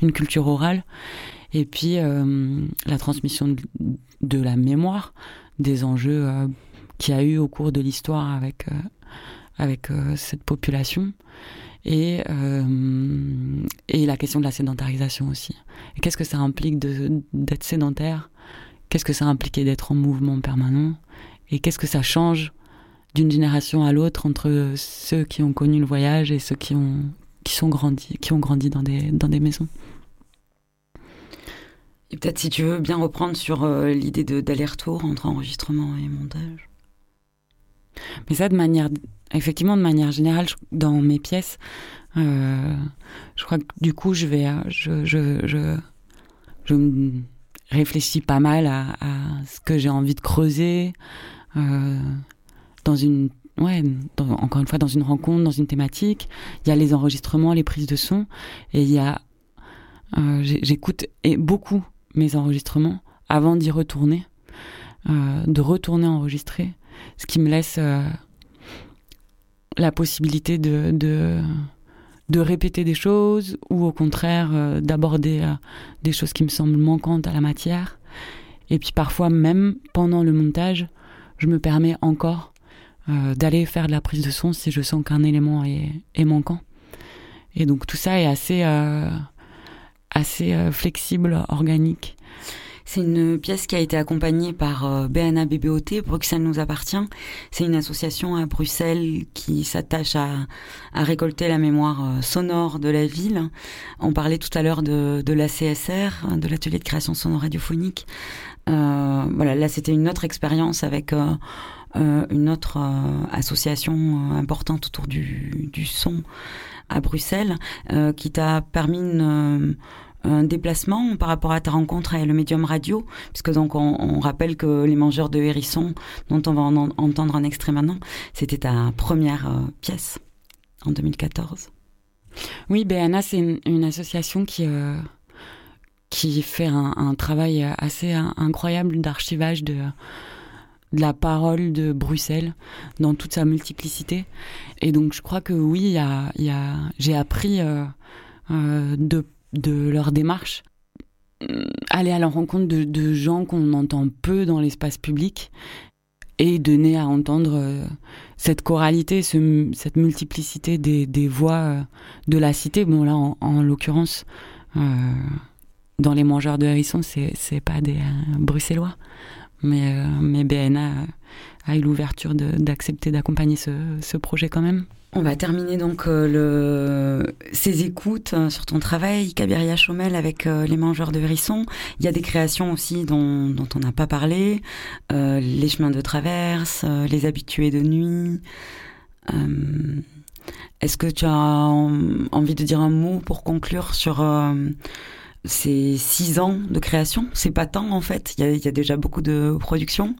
une culture orale. Et puis, la transmission de, la mémoire, des enjeux qu'il y a eu au cours de l'histoire avec, avec cette population. Et, euh, et la question de la sédentarisation aussi. Qu'est-ce que ça implique d'être sédentaire? Qu'est-ce que ça implique d'être en mouvement permanent? Et qu'est-ce que ça change d'une génération à l'autre entre ceux qui ont connu le voyage et ceux qui ont, qui sont qui ont grandi dans des, dans des maisons? Et peut-être si tu veux bien reprendre sur euh, l'idée d'aller-retour entre enregistrement et montage. Mais ça, de manière, effectivement, de manière générale, dans mes pièces, euh, je crois que du coup, je vais, je, je, je, je réfléchis pas mal à, ce que j'ai envie de creuser euh, dans une, ouais, encore une fois, dans une rencontre, dans une thématique. Il y a les enregistrements, les prises de son, et il y a, euh, j'écoute beaucoup mes enregistrements avant d'y retourner, de retourner enregistrer ce qui me laisse euh, la possibilité de, de, répéter des choses ou au contraire euh, d'aborder euh, des choses qui me semblent manquantes à la matière. Et puis parfois même pendant le montage, je me permets encore d'aller faire de la prise de son si je sens qu'un élément est, est, manquant. Et donc tout ça est assez, assez flexible, organique. C'est une pièce qui a été accompagnée par euh, BNA BBOT, Bruxelles nous appartient. C'est une association à Bruxelles qui s'attache à, récolter la mémoire euh, sonore de la ville. On parlait tout à l'heure de, de l'ACSR, de l'atelier de création sonore radiophonique. Euh, voilà, là c'était une autre expérience avec une autre association importante autour du, du son à Bruxelles, qui t'a permis une un déplacement par rapport à ta rencontre avec le médium radio, puisque donc on, rappelle que les mangeurs de hérissons, dont on va entendre un extrait maintenant, c'était ta première euh, pièce en 2014. Oui, BNA, c'est une, association qui, euh, qui fait un, travail assez incroyable d'archivage de, de la parole de Bruxelles dans toute sa multiplicité. Et donc je crois que oui, y y a, j'ai appris euh, de de leur démarche, euh, aller à la rencontre de, gens qu'on entend peu dans l'espace public et donner à entendre euh, cette choralité, cette multiplicité des, voix euh, de la cité. Bon, là, en, l'occurrence, dans les mangeurs de hérissons, c'est pas des bruxellois, mais, mais BNA a eu l'ouverture d'accepter d'accompagner ce projet quand même. On va terminer donc euh, ces écoutes euh, sur ton travail, Cabiria Chomel avec euh, les mangeurs de hérissons. Il y a des créations aussi dont, on n'a pas parlé, les chemins de traverse, les habitués de nuit. Est-ce que tu as envie de dire un mot pour conclure sur ces six ans de création C'est pas tant en fait, il y a, déjà beaucoup de production.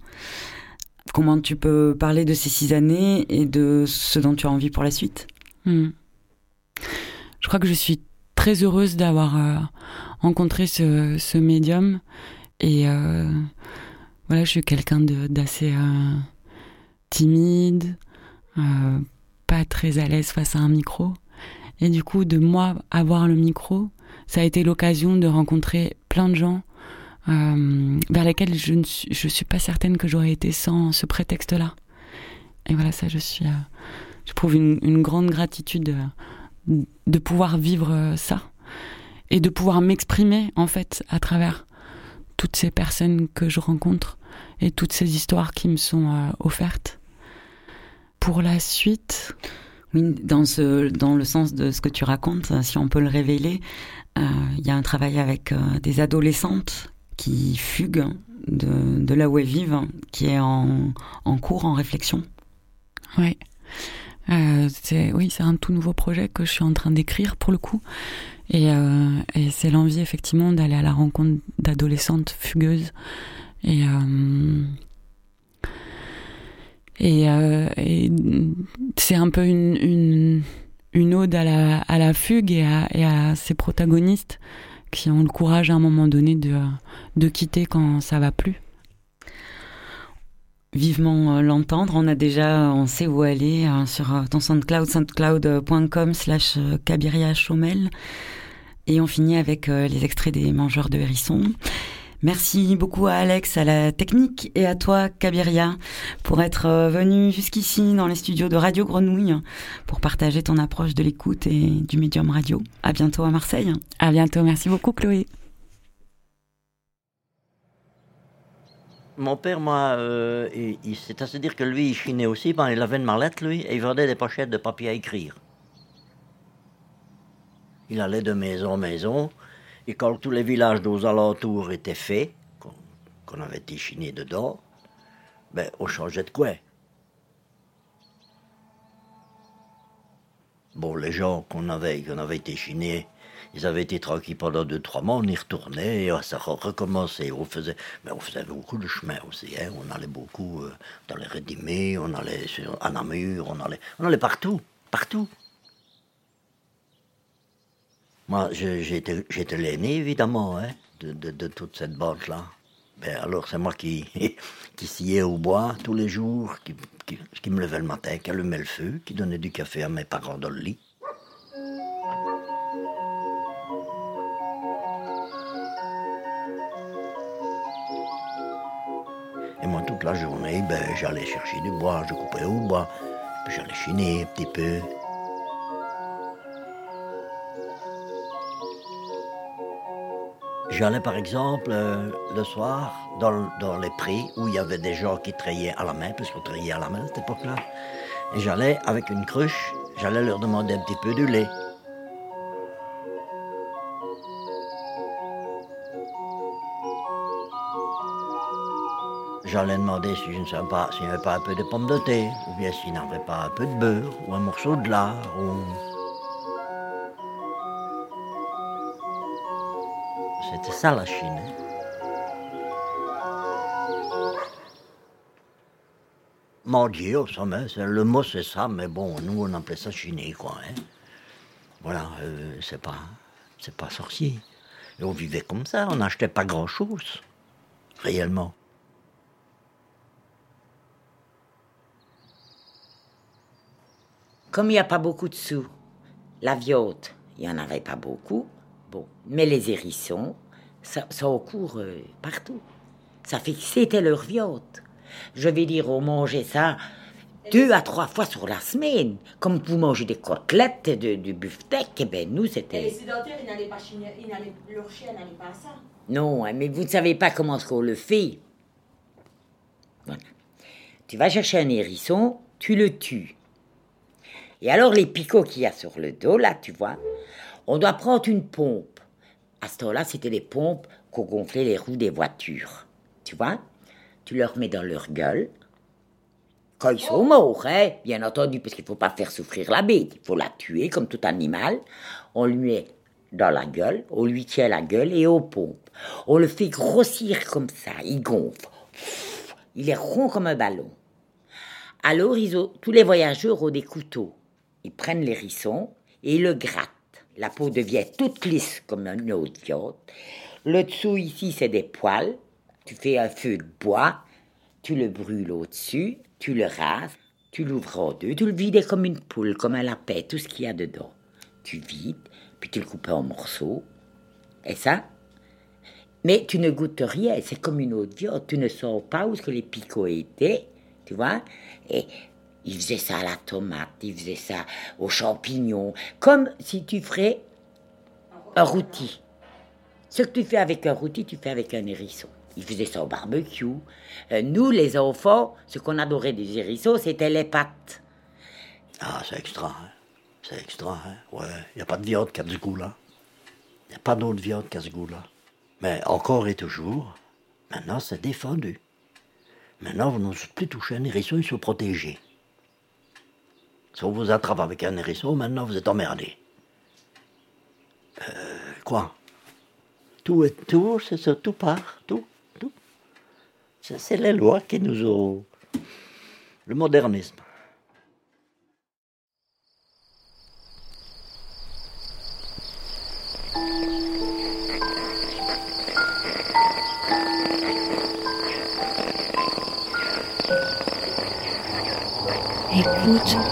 Comment tu peux parler de ces six années et de ce dont tu as envie pour la suite? Hmm. Je crois que je suis très heureuse d'avoir euh, rencontré ce, médium et euh, voilà, je suis quelqu'un d'assez euh, timide, pas très à l'aise face à un micro. Et du coup, de moi avoir le micro, ça a été l'occasion de rencontrer plein de gens euh, vers lesquelles je ne suis, pas certaine que j'aurais été sans ce prétexte-là. Et voilà, ça, je suis, euh, je prouve une, grande gratitude de, euh, de pouvoir vivre ça et de pouvoir m'exprimer en fait à travers toutes ces personnes que je rencontre et toutes ces histoires qui me sont offertes. Pour la suite, oui, dans, ce, dans le sens de ce que tu racontes, si on peut le révéler, il y a un travail avec des adolescentes qui fugue de, là où elles vivent, qui est en, cours, en réflexion. Ouais. Euh, c'est oui, c'est un tout nouveau projet que je suis en train d'écrire pour le coup, et, euh, c'est l'envie effectivement d'aller à la rencontre d'adolescentes fugueuses et euh, euh, c'est un peu une, une ode à la, fugue et à, ses protagonistes qui ont le courage à un moment donné de, de quitter quand ça va plus. vivement euh, l'entendre. On a déjà, on sait où aller euh, sur euh, ton SoundCloud, soundcloud.com slash Kabiria Chomel. Et on finit avec les extraits des mangeurs de hérissons. Merci beaucoup à Alex, à la technique, et à toi, Kabiria, pour être venu jusqu'ici dans les studios de Radio Grenouille pour partager ton approche de l'écoute et du médium radio. À bientôt à Marseille. À bientôt. Merci beaucoup, Chloé. Mon père, moi, euh, c'est à se dire que lui, il chinait aussi, ben, il avait une marlette, lui, et il vendait des pochettes de papier à écrire. Il allait de maison en maison, et quand tous les villages aux alentours étaient faits, qu'on avait été chiné dedans, ben, on changeait de quoi. Bon, les gens qu'on avait, qu'on avait été chinés, ils avaient été tranquilles pendant deux, trois mois, on y retournait, et ça recommençait. On faisait, mais on faisait beaucoup de chemin aussi. Hein. On allait beaucoup euh, dans les Rédimés, on allait à Namur, on allait, on allait partout, partout. Moi, j'étais l'aîné, évidemment, hein, de, toute cette bande-là. Ben, alors, c'est moi qui, <laughs> qui sciais au bois tous les jours, qui, qui, qui me levait le matin, qui allumait le feu, qui donnait du café à mes parents dans le lit. Et moi, toute la journée, ben, j'allais chercher du bois, je coupais au bois, puis j'allais chiner un petit peu. J'allais par exemple euh, le soir dans, les prés où il y avait des gens qui traillaient à la main, parce qu'on trayait à la main à cette époque-là. Et j'allais avec une cruche, j'allais leur demander un petit peu de lait. J'allais demander si je ne savais pas s'il n'y avait pas un peu de pommes de thé, ou bien s'il n'y avait pas un peu de beurre, ou un morceau de lard, ou... C'était ça la Chine. Au sommet, le mot c'est ça, mais bon, nous on appelait ça chiné, quoi. Hein. Voilà, euh, c'est pas, c'est pas sorcier. Et on vivait comme ça, on n'achetait pas grand chose, réellement. Comme il n'y a pas beaucoup de sous, la viote, il n'y en avait pas beaucoup. Bon, mais les hérissons, ça, ça court euh, partout. Ça fait que c'était leur viote. Je vais dire, on mangeait ça deux à trois fois sur la semaine. Comme vous mangez des côtelettes, de, du beefsteak, eh ben nous, c'était... Et les sédentaires, ils n'allaient pas leur chien n'allait pas à ça. Non, hein, mais vous ne savez pas comment on le fait. Voilà. Tu vas chercher un hérisson, tu le tues. Et alors, les picots qu'il y a sur le dos, là, tu vois, on doit prendre une pompe. À ce temps-là, c'était les pompes qu'on gonflait les roues des voitures. Tu vois? Tu leur mets dans leur gueule. Quand ils sont morts, hein, bien entendu, parce qu'il ne faut pas faire souffrir la bête. Il faut la tuer comme tout animal. On lui met dans la gueule, on lui tient la gueule et aux pompes. On le fait grossir comme ça, il gonfle. Il est rond comme un ballon. Alors, ils ont, tous les voyageurs ont des couteaux ils prennent l'hérisson et ils le grattent. La peau devient toute lisse comme une autre viande. Le dessous ici, c'est des poils. Tu fais un feu de bois, tu le brûles au-dessus, tu le rases, tu l'ouvres en deux, tu le vides comme une poule, comme un lapin, tout ce qu'il y a dedans. Tu vides, puis tu le coupes en morceaux. Et ça, mais tu ne goûtes rien, c'est comme une autre viande. Tu ne sens pas où ce que les picots étaient, tu vois? Il faisait ça à la tomate, il faisait ça aux champignons, comme si tu ferais un rôti. Ce que tu fais avec un rôti, tu fais avec un hérisson. Il faisait ça au barbecue. Euh, nous, les enfants, ce qu'on adorait des hérissons, c'était les pâtes. Ah, c'est extra. Hein. C'est extra. Hein. Ouais, il n'y a pas de viande qui a ce goût-là. Il n'y a pas d'autre viande qui a ce goût-là. Mais encore et toujours, maintenant, c'est défendu. Maintenant, vous n'osez plus toucher un hérisson, il se protéger. Si on vous attrape avec un hérisson, maintenant vous êtes emmerdé. Euh, quoi? Tout est tout, c'est ça, tout part, tout, tout. C'est les lois qui nous ont. Le modernisme. Écoute.